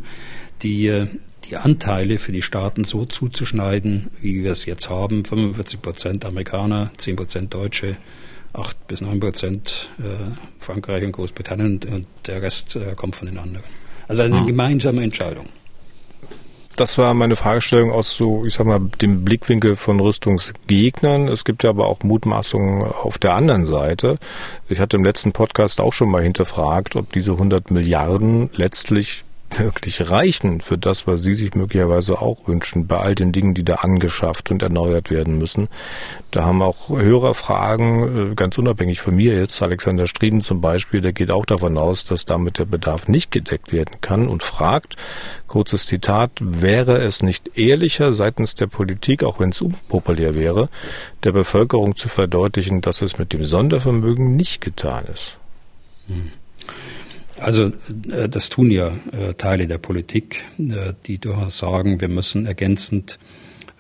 die äh, die Anteile für die Staaten so zuzuschneiden, wie wir es jetzt haben. 45 Prozent Amerikaner, 10 Prozent Deutsche, 8 bis 9 Prozent äh, Frankreich und Großbritannien und, und der Rest äh, kommt von den anderen. Also eine hm. gemeinsame Entscheidung. Das war meine Fragestellung aus so, ich sag mal, dem Blickwinkel von Rüstungsgegnern. Es gibt ja aber auch Mutmaßungen auf der anderen Seite. Ich hatte im letzten Podcast auch schon mal hinterfragt, ob diese 100 Milliarden letztlich wirklich reichen für das, was Sie sich möglicherweise auch wünschen, bei all den Dingen, die da angeschafft und erneuert werden müssen. Da haben auch Hörer Fragen, äh, ganz unabhängig von mir jetzt, Alexander Strieden zum Beispiel, der geht auch davon aus, dass damit der Bedarf nicht gedeckt werden kann und fragt, kurzes Zitat, wäre es nicht ehrlicher seitens der Politik, auch wenn es unpopulär wäre, der Bevölkerung zu verdeutlichen, dass es mit dem Sondervermögen nicht getan ist? Hm. Also äh, das tun ja äh, Teile der Politik, äh, die durchaus sagen, wir müssen ergänzend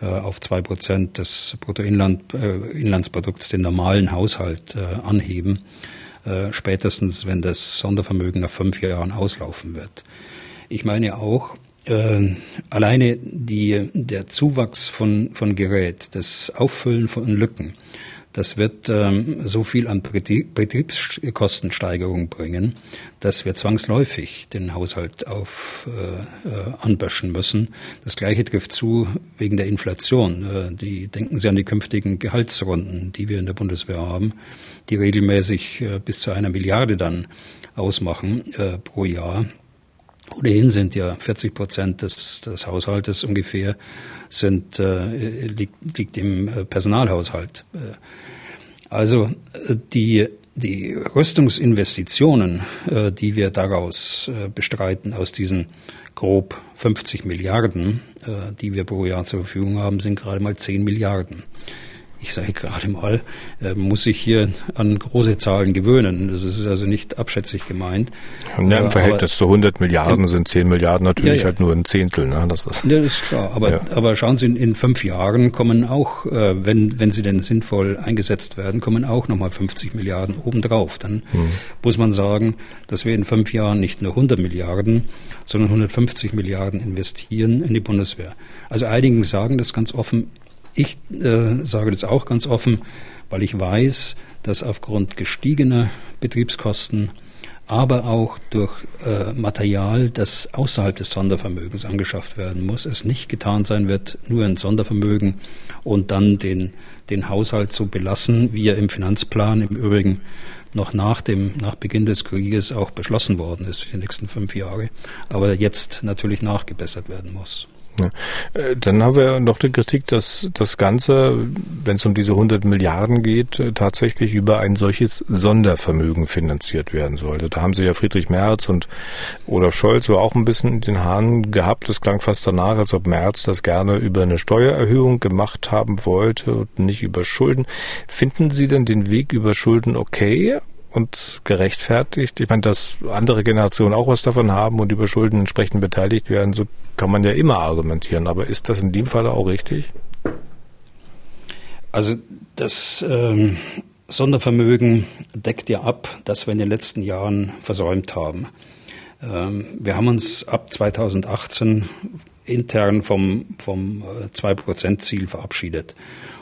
auf zwei Prozent des Bruttoinlandsprodukts den normalen Haushalt anheben, spätestens wenn das Sondervermögen nach fünf Jahren auslaufen wird. Ich meine auch, alleine die, der Zuwachs von, von Gerät, das Auffüllen von Lücken, das wird ähm, so viel an Betriebskostensteigerung bringen, dass wir zwangsläufig den Haushalt auf äh, äh, anböschen müssen. Das Gleiche trifft zu wegen der Inflation. Äh, die denken Sie an die künftigen Gehaltsrunden, die wir in der Bundeswehr haben, die regelmäßig äh, bis zu einer Milliarde dann ausmachen äh, pro Jahr. Ohnehin sind ja 40 Prozent des, des Haushaltes ungefähr sind, äh, liegt, liegt im äh, Personalhaushalt. Äh, also äh, die, die Rüstungsinvestitionen, äh, die wir daraus äh, bestreiten, aus diesen grob 50 Milliarden, äh, die wir pro Jahr zur Verfügung haben, sind gerade mal 10 Milliarden ich sage gerade mal, äh, muss sich hier an große Zahlen gewöhnen. Das ist also nicht abschätzig gemeint. Ja, Im Verhältnis zu 100 Milliarden sind 10 Milliarden natürlich ja, ja. halt nur ein Zehntel. Ne? Das ist, ja, das ist klar. Aber, aber schauen Sie, in fünf Jahren kommen auch, äh, wenn, wenn sie denn sinnvoll eingesetzt werden, kommen auch nochmal 50 Milliarden obendrauf. Dann hm. muss man sagen, dass wir in fünf Jahren nicht nur 100 Milliarden, sondern 150 Milliarden investieren in die Bundeswehr. Also einigen sagen das ganz offen, ich äh, sage das auch ganz offen, weil ich weiß, dass aufgrund gestiegener Betriebskosten, aber auch durch äh, Material, das außerhalb des Sondervermögens angeschafft werden muss, es nicht getan sein wird, nur ein Sondervermögen und dann den, den Haushalt zu belassen, wie er im Finanzplan im Übrigen noch nach dem, nach Beginn des Krieges auch beschlossen worden ist für die nächsten fünf Jahre, aber jetzt natürlich nachgebessert werden muss. Ja. Äh, dann haben wir noch die Kritik, dass das Ganze, wenn es um diese 100 Milliarden geht, äh, tatsächlich über ein solches Sondervermögen finanziert werden sollte. Da haben sie ja Friedrich Merz und Olaf Scholz war auch ein bisschen in den Haaren gehabt. Es klang fast danach, als ob Merz das gerne über eine Steuererhöhung gemacht haben wollte und nicht über Schulden. Finden Sie denn den Weg über Schulden okay? Und gerechtfertigt. Ich meine, dass andere Generationen auch was davon haben und über Schulden entsprechend beteiligt werden, so kann man ja immer argumentieren. Aber ist das in dem Fall auch richtig? Also das ähm, Sondervermögen deckt ja ab, dass wir in den letzten Jahren versäumt haben. Ähm, wir haben uns ab 2018 intern vom, vom 2-Prozent-Ziel äh, verabschiedet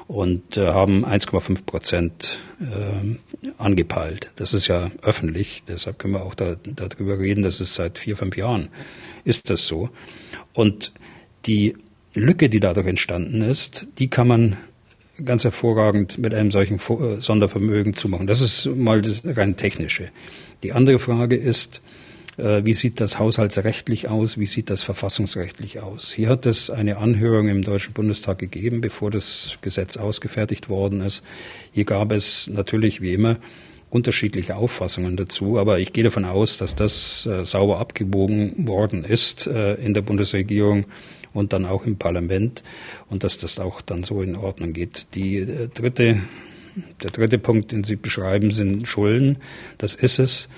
und äh, haben 1,5 Prozent äh, angepeilt. Das ist ja öffentlich, deshalb können wir auch da, darüber reden, dass es seit vier, fünf Jahren ist das so. Und die Lücke, die dadurch entstanden ist, die kann man ganz hervorragend mit einem solchen äh, Sondervermögen zumachen. Das ist mal das rein technische. Die andere Frage ist, wie sieht das haushaltsrechtlich aus? Wie sieht das verfassungsrechtlich aus? Hier hat es eine Anhörung im Deutschen Bundestag gegeben, bevor das Gesetz ausgefertigt worden ist. Hier gab es natürlich wie immer unterschiedliche Auffassungen dazu, aber ich gehe davon aus, dass das äh, sauber abgebogen worden ist äh, in der Bundesregierung und dann auch im Parlament und dass das auch dann so in Ordnung geht. Die äh, dritte, der dritte Punkt, den Sie beschreiben, sind Schulden. Das ist es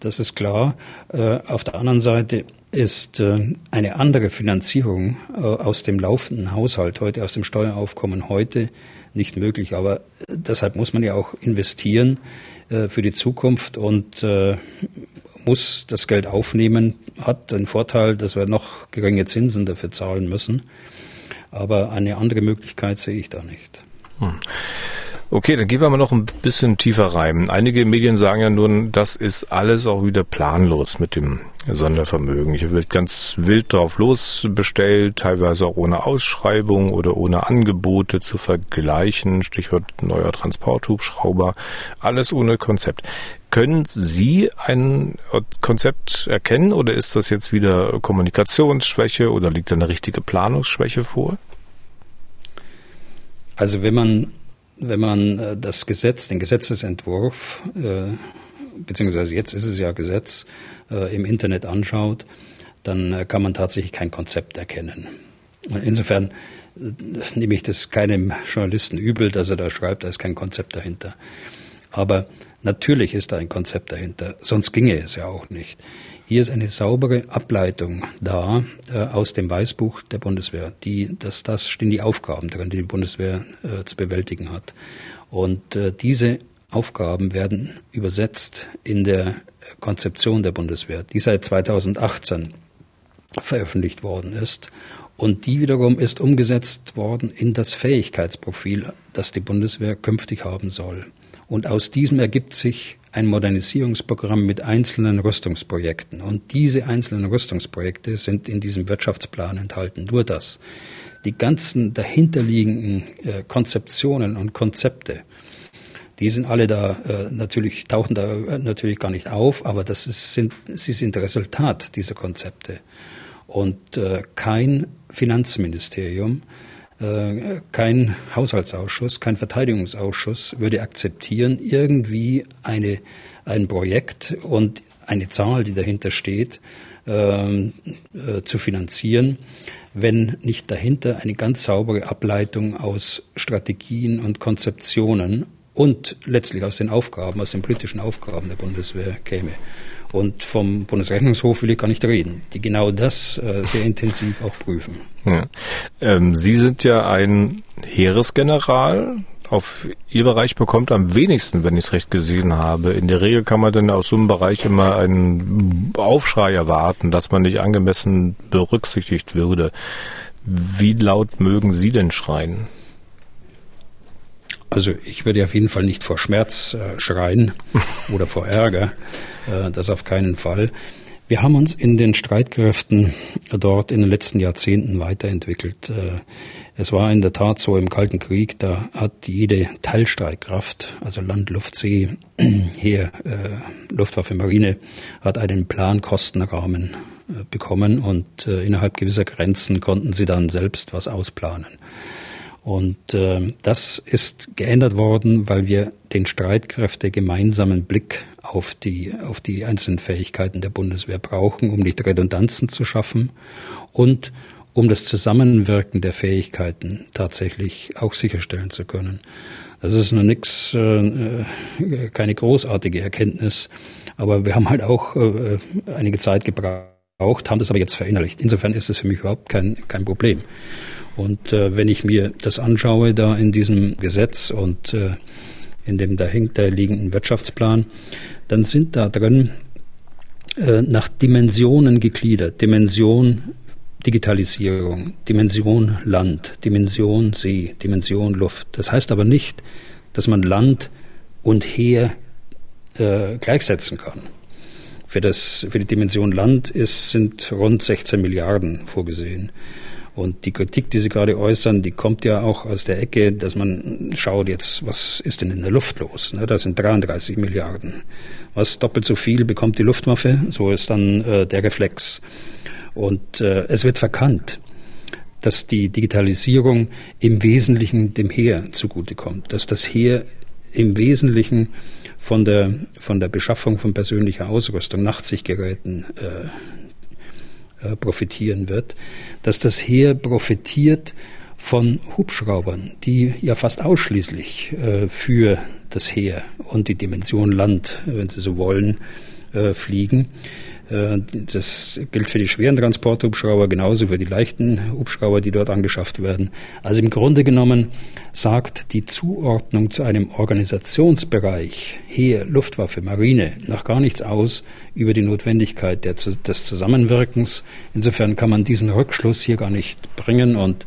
das ist klar. Äh, auf der anderen Seite ist äh, eine andere Finanzierung äh, aus dem laufenden Haushalt heute, aus dem Steueraufkommen heute nicht möglich. Aber deshalb muss man ja auch investieren für die Zukunft und muss das Geld aufnehmen, hat den Vorteil, dass wir noch geringe Zinsen dafür zahlen müssen. Aber eine andere Möglichkeit sehe ich da nicht. Hm. Okay, dann gehen wir mal noch ein bisschen tiefer rein. Einige Medien sagen ja nun, das ist alles auch wieder planlos mit dem Sondervermögen. Hier wird ganz wild drauf losbestellt, teilweise auch ohne Ausschreibung oder ohne Angebote zu vergleichen. Stichwort neuer Transporthubschrauber. Alles ohne Konzept. Können Sie ein Konzept erkennen oder ist das jetzt wieder Kommunikationsschwäche oder liegt da eine richtige Planungsschwäche vor? Also wenn man wenn man äh, das Gesetz, den Gesetzesentwurf, äh, beziehungsweise jetzt ist es ja Gesetz, äh, im Internet anschaut, dann kann man tatsächlich kein Konzept erkennen. Und insofern nehme ich das keinem Journalisten übel, dass er da schreibt, da ist kein Konzept dahinter. Aber natürlich ist da ein Konzept dahinter, sonst ginge es ja auch nicht. Hier ist eine saubere Ableitung da äh, aus dem Weißbuch der Bundeswehr. Die, das, das stehen die Aufgaben drin, die die Bundeswehr äh, zu bewältigen hat. Und äh, diese Aufgaben werden übersetzt in der Konzeption der Bundeswehr, die seit 2018 veröffentlicht worden ist. Und die wiederum ist umgesetzt worden in das Fähigkeitsprofil, das die Bundeswehr künftig haben soll. Und aus diesem ergibt sich ein Modernisierungsprogramm mit einzelnen Rüstungsprojekten. Und diese einzelnen Rüstungsprojekte sind in diesem Wirtschaftsplan enthalten. Nur das. Die ganzen dahinterliegenden äh, Konzeptionen und Konzepte, die sind alle da äh, natürlich, tauchen da äh, natürlich gar nicht auf, aber das ist, sind, sie sind Resultat dieser Konzepte. Und äh, kein Finanzministerium kein Haushaltsausschuss, kein Verteidigungsausschuss würde akzeptieren, irgendwie eine, ein Projekt und eine Zahl, die dahinter steht, ähm, äh, zu finanzieren, wenn nicht dahinter eine ganz saubere Ableitung aus Strategien und Konzeptionen und letztlich aus den Aufgaben, aus den politischen Aufgaben der Bundeswehr käme. Und vom Bundesrechnungshof will ich gar nicht reden, die genau das äh, sehr intensiv auch prüfen. Ja. Ähm, Sie sind ja ein Heeresgeneral. Auf Ihr Bereich bekommt am wenigsten, wenn ich es recht gesehen habe. In der Regel kann man dann aus so einem Bereich immer einen Aufschrei erwarten, dass man nicht angemessen berücksichtigt würde. Wie laut mögen Sie denn schreien? Also ich würde auf jeden Fall nicht vor Schmerz äh, schreien oder vor Ärger, äh, das auf keinen Fall. Wir haben uns in den Streitkräften dort in den letzten Jahrzehnten weiterentwickelt. Äh, es war in der Tat so im Kalten Krieg, da hat jede Teilstreitkraft, also Land, Luft, See, Heer, äh, Luftwaffe, Marine, hat einen Plankostenrahmen äh, bekommen und innerhalb gewisser Grenzen konnten sie dann selbst was ausplanen. Und äh, das ist geändert worden, weil wir den Streitkräfte gemeinsamen Blick auf die, auf die einzelnen Fähigkeiten der Bundeswehr brauchen, um nicht Redundanzen zu schaffen und um das Zusammenwirken der Fähigkeiten tatsächlich auch sicherstellen zu können. Das ist noch nichts, äh, äh, keine großartige Erkenntnis, aber wir haben halt auch äh, einige Zeit gebraucht, haben das aber jetzt verinnerlicht. Insofern ist es für mich überhaupt kein, kein Problem. Und äh, wenn ich mir das anschaue, da in diesem Gesetz und äh, in dem dahinter liegenden Wirtschaftsplan, dann sind da drin äh, nach Dimensionen gegliedert. Dimension Digitalisierung, Dimension Land, Dimension See, Dimension Luft. Das heißt aber nicht, dass man Land und Heer äh, gleichsetzen kann. Für, das, für die Dimension Land ist, sind rund 16 Milliarden vorgesehen. Und die Kritik, die Sie gerade äußern, die kommt ja auch aus der Ecke, dass man schaut jetzt, was ist denn in der Luft los? Ne, das sind 33 Milliarden. Was doppelt so viel bekommt die Luftwaffe? So ist dann äh, der Reflex. Und äh, es wird verkannt, dass die Digitalisierung im Wesentlichen dem Heer zugutekommt, dass das Heer im Wesentlichen von der, von der Beschaffung von persönlicher Ausrüstung, Nachtsichtgeräten, äh, äh, profitieren wird, dass das Heer profitiert von Hubschraubern, die ja fast ausschließlich äh, für das Heer und die Dimension Land, wenn Sie so wollen, äh, fliegen. Äh, das gilt für die schweren Transporthubschrauber genauso für die leichten Hubschrauber, die dort angeschafft werden. Also im Grunde genommen sagt die Zuordnung zu einem Organisationsbereich Heer, Luftwaffe, Marine noch gar nichts aus über die Notwendigkeit des Zusammenwirkens. Insofern kann man diesen Rückschluss hier gar nicht bringen und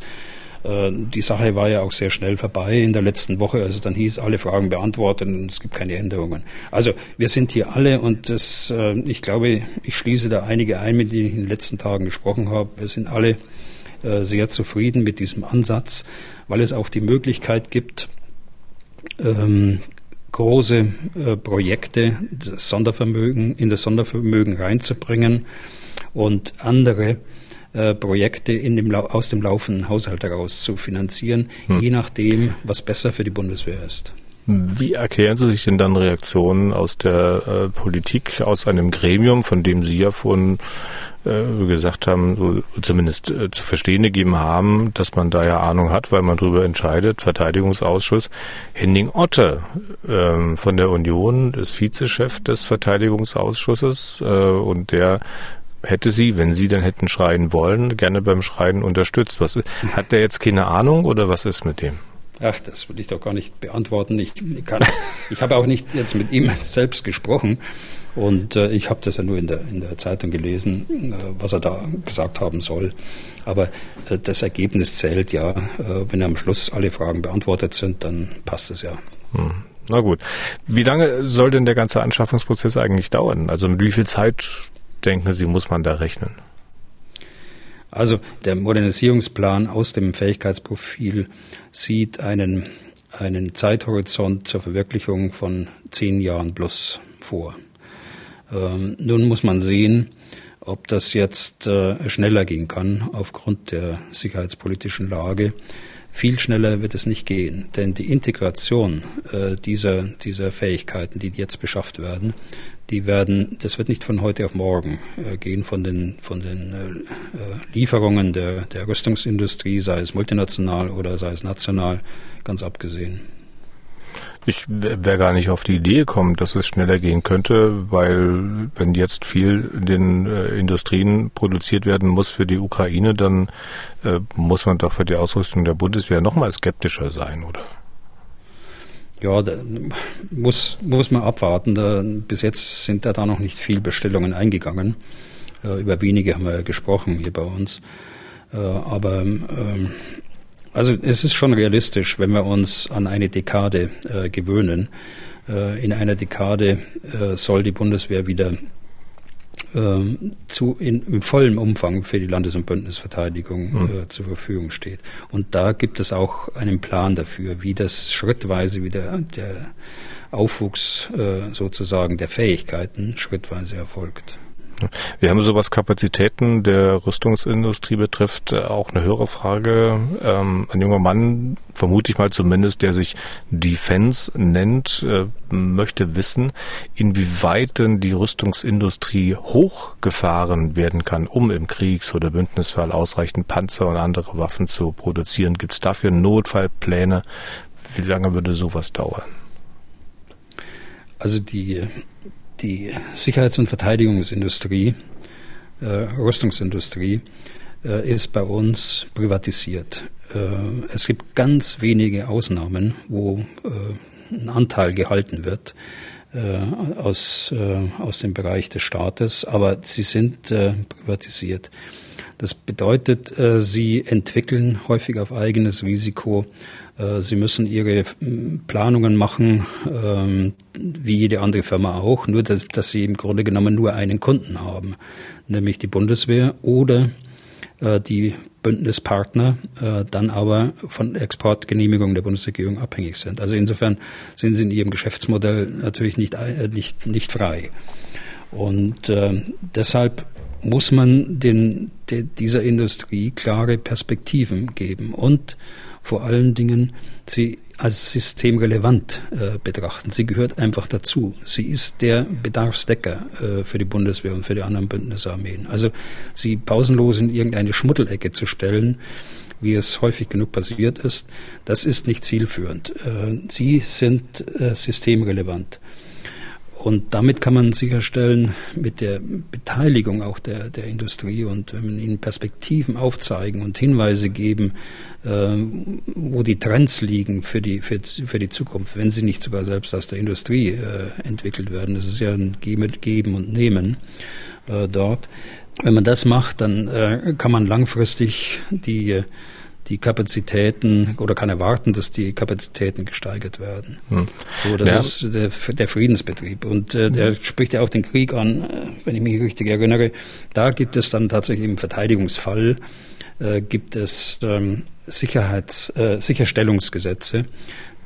die Sache war ja auch sehr schnell vorbei in der letzten Woche, als es dann hieß, alle Fragen beantwortet und es gibt keine Änderungen. Also wir sind hier alle und das, äh, ich glaube, ich schließe da einige ein, mit denen ich in den letzten Tagen gesprochen habe. Wir sind alle äh, sehr zufrieden mit diesem Ansatz, weil es auch die Möglichkeit gibt, ähm, große äh, Projekte, Sondervermögen, in das Sondervermögen reinzubringen und andere äh, Projekte in dem, aus dem laufenden Haushalt heraus zu finanzieren, hm. je nachdem, was besser für die Bundeswehr ist. Wie erklären Sie sich denn dann Reaktionen aus der äh, Politik, aus einem Gremium, von dem Sie ja vorhin äh, gesagt haben, so zumindest äh, zu verstehen gegeben haben, dass man da ja Ahnung hat, weil man darüber entscheidet, Verteidigungsausschuss. Henning Otte ähm, von der Union ist Vizechef des Verteidigungsausschusses äh, und der hätte sie, wenn sie dann hätten schreien wollen, gerne beim Schreien unterstützt. Was, hat der jetzt keine Ahnung oder was ist mit dem? Ach, das will ich doch gar nicht beantworten. Ich, kann, ich habe auch nicht jetzt mit ihm selbst gesprochen. Und äh, ich habe das ja nur in der, in der Zeitung gelesen, äh, was er da gesagt haben soll. Aber äh, das Ergebnis zählt ja. Äh, wenn am Schluss alle Fragen beantwortet sind, dann passt es ja. Hm. Na gut. Wie lange soll denn der ganze Anschaffungsprozess eigentlich dauern? Also mit wie viel Zeit, denken Sie, muss man da rechnen? Also der Modernisierungsplan aus dem Fähigkeitsprofil sieht einen, einen Zeithorizont zur Verwirklichung von zehn Jahren plus vor. Ähm, nun muss man sehen, ob das jetzt äh, schneller gehen kann aufgrund der sicherheitspolitischen Lage. Viel schneller wird es nicht gehen, denn die Integration äh, dieser, dieser Fähigkeiten, die jetzt beschafft werden, die werden, das wird nicht von heute auf morgen äh, gehen, von den, von den äh, äh, Lieferungen der, der Rüstungsindustrie, sei es multinational oder sei es national, ganz abgesehen. Ich wäre gar nicht auf die Idee gekommen, dass es schneller gehen könnte, weil wenn jetzt viel in den äh, Industrien produziert werden muss für die Ukraine, dann äh, muss man doch für die Ausrüstung der Bundeswehr noch mal skeptischer sein, oder? Ja, muss, muss man abwarten. Da, bis jetzt sind da, da noch nicht viel Bestellungen eingegangen. Äh, über wenige haben wir ja gesprochen hier bei uns. Äh, aber ähm, also es ist schon realistisch, wenn wir uns an eine Dekade äh, gewöhnen. Äh, in einer Dekade äh, soll die Bundeswehr wieder ähm, zu in, im vollen Umfang für die Landes- und Bündnisverteidigung mhm. äh, zur Verfügung steht. Und da gibt es auch einen Plan dafür, wie das schrittweise wieder der Aufwuchs äh, sozusagen der Fähigkeiten schrittweise erfolgt. Wir haben so was Kapazitäten der Rüstungsindustrie betrifft auch eine höhere Frage. Ähm, ein junger Mann, vermute ich mal zumindest, der sich Defense nennt, äh, möchte wissen, inwieweit denn die Rüstungsindustrie hochgefahren werden kann, um im Kriegs- oder Bündnisfall ausreichend Panzer und andere Waffen zu produzieren. Gibt es dafür Notfallpläne? Wie lange würde sowas dauern? Also die die Sicherheits- und Verteidigungsindustrie, äh, Rüstungsindustrie, äh, ist bei uns privatisiert. Äh, es gibt ganz wenige Ausnahmen, wo äh, ein Anteil gehalten wird äh, aus, äh, aus dem Bereich des Staates, aber sie sind privatisiert. Das bedeutet, sie entwickeln häufig auf eigenes Risiko äh, sie müssen ihre Planungen machen, ähm, wie jede andere Firma auch, nur dass, sie im Grunde genommen nur einen Kunden haben, nämlich die Bundeswehr oder äh, die Bündnispartner äh, dann aber von Exportgenehmigungen der Bundesregierung abhängig sind. Also insofern sind sie in ihrem Geschäftsmodell natürlich nicht, nicht, nicht frei. Und äh, deshalb muss man den, de, dieser Industrie klare Perspektiven geben und vor allen Dingen sie als systemrelevant äh, betrachten. Sie gehört einfach dazu. Sie ist der Bedarfsdecker äh, für die Bundeswehr und für die anderen Bündnisarmeen. Also sie pausenlos in irgendeine Schmuddelecke zu stellen, wie es häufig genug passiert ist, das ist nicht zielführend. Äh, sie sind äh, systemrelevant. Und damit kann man sicherstellen, mit der Beteiligung auch der, der Industrie und wenn man ihnen Perspektiven aufzeigen und Hinweise geben, äh, wo die Trends liegen für die, für, für die Zukunft, wenn sie nicht sogar selbst aus der Industrie äh, entwickelt werden. Das ist ja ein Geben und Nehmen äh, dort. Wenn man das macht, dann äh, kann man langfristig die die Kapazitäten oder kann erwarten, dass die Kapazitäten gesteigert werden. Hm. So, das ja. ist der, der, Friedensbetrieb. Und äh, der spricht ja auch den Krieg an, äh, wenn ich mich richtig erinnere. Da gibt es dann tatsächlich im Verteidigungsfall äh, gibt es ähm, Sicherheits, äh, Sicherstellungsgesetze,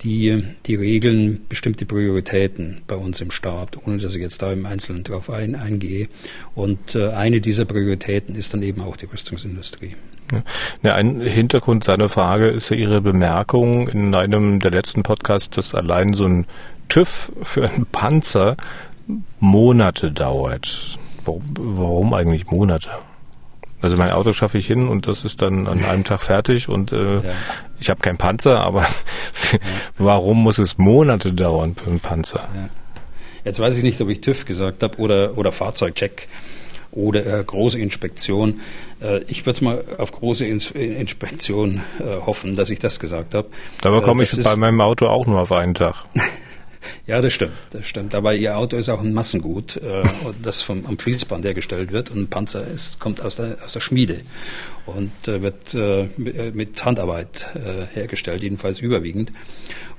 die, die regeln bestimmte Prioritäten bei uns im Staat, ohne dass ich jetzt da im Einzelnen darauf ein, eingehe. Und äh, eine dieser Prioritäten ist dann eben auch die Rüstungsindustrie. Ja, ein Hintergrund seiner Frage ist ja Ihre Bemerkung in einem der letzten Podcasts, dass allein so ein TÜV für einen Panzer Monate dauert. Warum, warum eigentlich Monate? Also mein Auto schaffe ich hin und das ist dann an einem Tag fertig und äh, ja. ich habe keinen Panzer, aber warum muss es Monate dauern für einen Panzer? Ja. Jetzt weiß ich nicht, ob ich TÜV gesagt habe oder, oder Fahrzeugcheck oder äh, große Inspektion. Äh, ich würde mal auf große Ins Inspektion äh, hoffen, dass ich das gesagt habe. Dabei komme ich bei meinem Auto auch nur auf einen Tag. Ja, das stimmt, das stimmt. Aber Ihr Auto ist auch ein Massengut, äh, das vom, am Fließband hergestellt wird. Und ein Panzer ist, kommt aus der, aus der Schmiede und äh, wird äh, mit Handarbeit äh, hergestellt, jedenfalls überwiegend.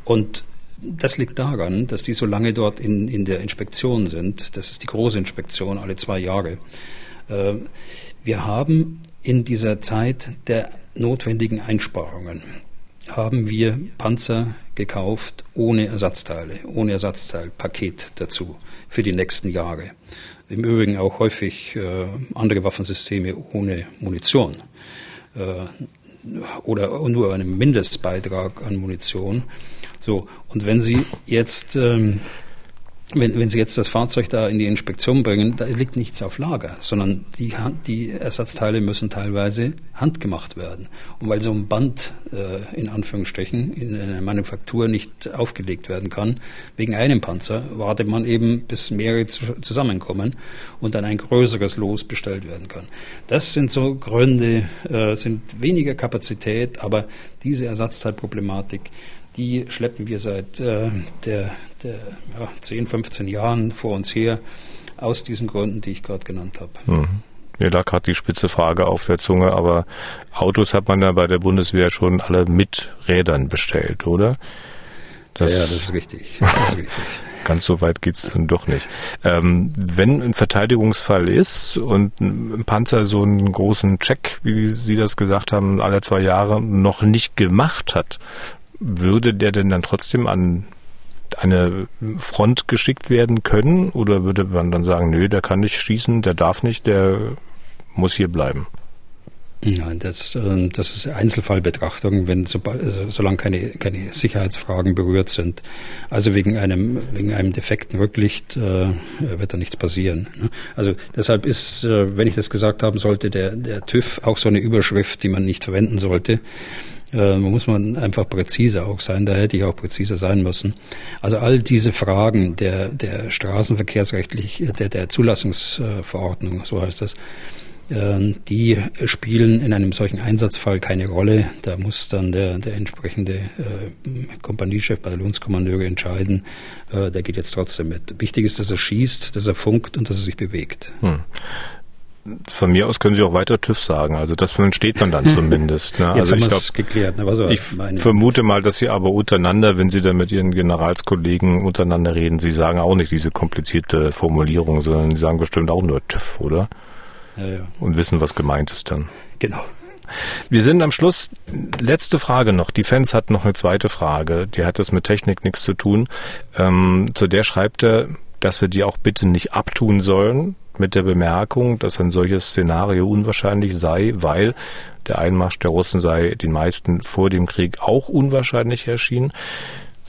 Und das liegt daran, dass die so lange dort in, in der Inspektion sind. Das ist die große Inspektion alle zwei Jahre. Äh, wir haben in dieser Zeit der notwendigen Einsparungen haben wir Panzer gekauft ohne Ersatzteile, ohne Ersatzteilpaket dazu für die nächsten Jahre. Im Übrigen auch häufig äh, andere Waffensysteme ohne Munition äh, oder nur einen Mindestbeitrag an Munition. So, und wenn Sie jetzt ähm, wenn, wenn Sie jetzt das Fahrzeug da in die Inspektion bringen, da liegt nichts auf Lager, sondern die, die Ersatzteile müssen teilweise handgemacht werden. Und weil so ein Band äh, in Anführungsstrichen in einer Manufaktur nicht aufgelegt werden kann, wegen einem Panzer, wartet man eben, bis mehrere zusammenkommen und dann ein größeres Los bestellt werden kann. Das sind so Gründe, äh, sind weniger Kapazität, aber diese Ersatzteilproblematik, die schleppen wir seit äh, der, der ja, 10, 15 Jahren vor uns her, aus diesen Gründen, die ich gerade genannt habe. Mhm. Mir lag gerade die spitze Frage auf der Zunge, aber Autos hat man ja bei der Bundeswehr schon alle mit Rädern bestellt, oder? Das ja, das ist richtig. Das ist richtig. Ganz so weit geht's dann doch nicht. Ähm, wenn ein Verteidigungsfall ist und ein Panzer so einen großen Check, wie Sie das gesagt haben, alle zwei Jahre noch nicht gemacht hat, würde der denn dann trotzdem an eine Front geschickt werden können oder würde man dann sagen, nö, der kann nicht schießen, der darf nicht, der muss hier bleiben? Nein, das, ähm, das ist Einzelfallbetrachtung, wenn sobald, also solange keine, keine Sicherheitsfragen berührt sind. Also wegen einem, wegen einem defekten Rücklicht äh, wird da nichts passieren. Ne? Also deshalb ist, äh, wenn ich das gesagt haben sollte, der, der TÜV auch so eine Überschrift, die man nicht verwenden sollte. Äh, muss man einfach präziser auch sein. Da hätte ich auch präziser sein müssen. Also all diese Fragen der, der Straßenverkehrsrechtlich, der, der Zulassungsverordnung, so heißt das, äh, die spielen in einem solchen Einsatzfall keine Rolle. Da muss dann der, der entsprechende äh, Kompaniechef, Bataillonskommandeur entscheiden, äh, der geht jetzt trotzdem mit. Wichtig ist, dass er schießt, dass er funkt und dass er sich bewegt. Hm von mir aus können Sie auch weiter TÜV sagen. Also das versteht man dann zumindest. Ne? also ich glaube, geklärt. Ne? Also ich vermute mal, dass Sie aber untereinander, wenn Sie da mit Ihren Generalskollegen untereinander reden, Sie sagen auch nicht diese komplizierte Formulierung, sondern Sie sagen bestimmt auch nur TÜV, oder? Ja, ja. Und wissen, was gemeint ist dann. Genau. Wir sind am Schluss. Letzte Frage noch. Die Fans hatten noch eine zweite Frage. Die hat das mit Technik nichts zu tun. Ähm, zu der schreibt er, dass wir die auch bitte nicht abtun sollen, mit der Bemerkung, dass ein solches Szenario unwahrscheinlich sei, weil der Einmarsch der Russen sei den meisten vor dem Krieg auch unwahrscheinlich erschienen.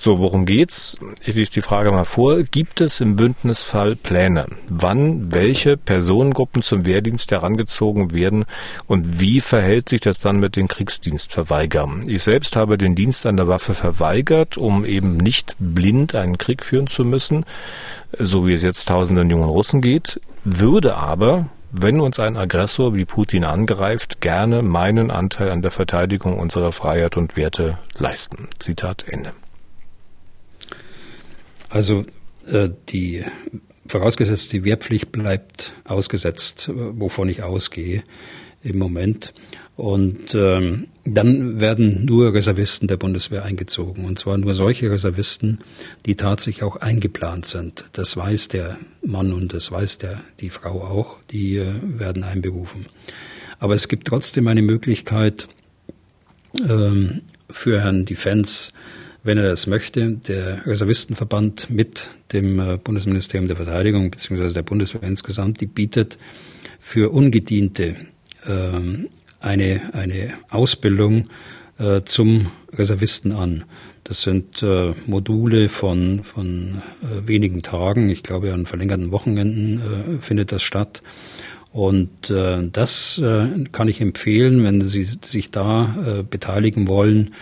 So, worum geht's? Ich lese die Frage mal vor. Gibt es im Bündnisfall Pläne, wann welche Personengruppen zum Wehrdienst herangezogen werden und wie verhält sich das dann mit den Kriegsdienstverweigern? Ich selbst habe den Dienst an der Waffe verweigert, um eben nicht blind einen Krieg führen zu müssen, so wie es jetzt tausenden jungen Russen geht, würde aber wenn uns ein Aggressor wie Putin angreift, gerne meinen Anteil an der Verteidigung unserer Freiheit und Werte leisten. Zitat Ende. Also äh, die vorausgesetzt, die Wehrpflicht bleibt ausgesetzt, wovon ich ausgehe im Moment. Und ähm, dann werden nur Reservisten der Bundeswehr eingezogen. Und zwar nur solche Reservisten, die tatsächlich auch eingeplant sind. Das weiß der Mann und das weiß der, die Frau auch. Die äh, werden einberufen. Aber es gibt trotzdem eine Möglichkeit ähm, für Herrn Defense, wenn er das möchte, der Reservistenverband mit dem äh, Bundesministerium der Verteidigung beziehungsweise der Bundeswehr insgesamt, die bietet für Ungediente ähm, eine, eine Ausbildung äh, zum Reservisten an. Das sind äh, Module von, von äh, wenigen Tagen. Ich glaube, an verlängerten Wochenenden äh, findet das statt. Und äh, das kann ich empfehlen, wenn Sie sich da beteiligen wollen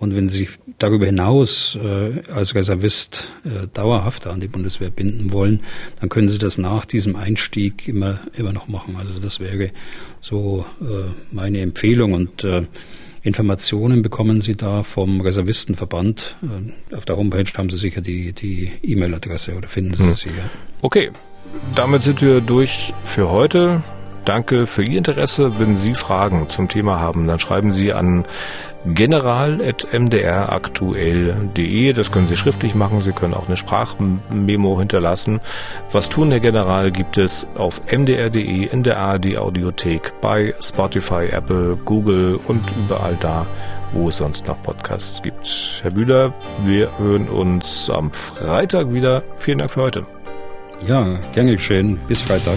und wenn Sie sich darüber hinaus äh, als Reservist äh, dauerhaft an die Bundeswehr binden wollen, dann können Sie das nach diesem Einstieg immer, immer noch machen. Also das wäre so äh, meine Empfehlung und äh, Informationen bekommen Sie da vom Reservistenverband. Äh, auf der Homepage haben Sie sicher die, die E-Mail-Adresse oder finden Sie hm. sie ja. Okay, damit sind wir durch für heute. Danke für Ihr Interesse. Wenn Sie Fragen zum Thema haben, dann schreiben Sie an general.mdraktuell.de. Das können Sie schriftlich machen. Sie können auch eine Sprachmemo hinterlassen. Was tun, Herr General, gibt es auf mdr.de, in der ARD Audiothek, bei Spotify, Apple, Google und überall da, wo es sonst noch Podcasts gibt. Herr Bühler, wir hören uns am Freitag wieder. Vielen Dank für heute. Ja, gern geschehen. Bis Freitag.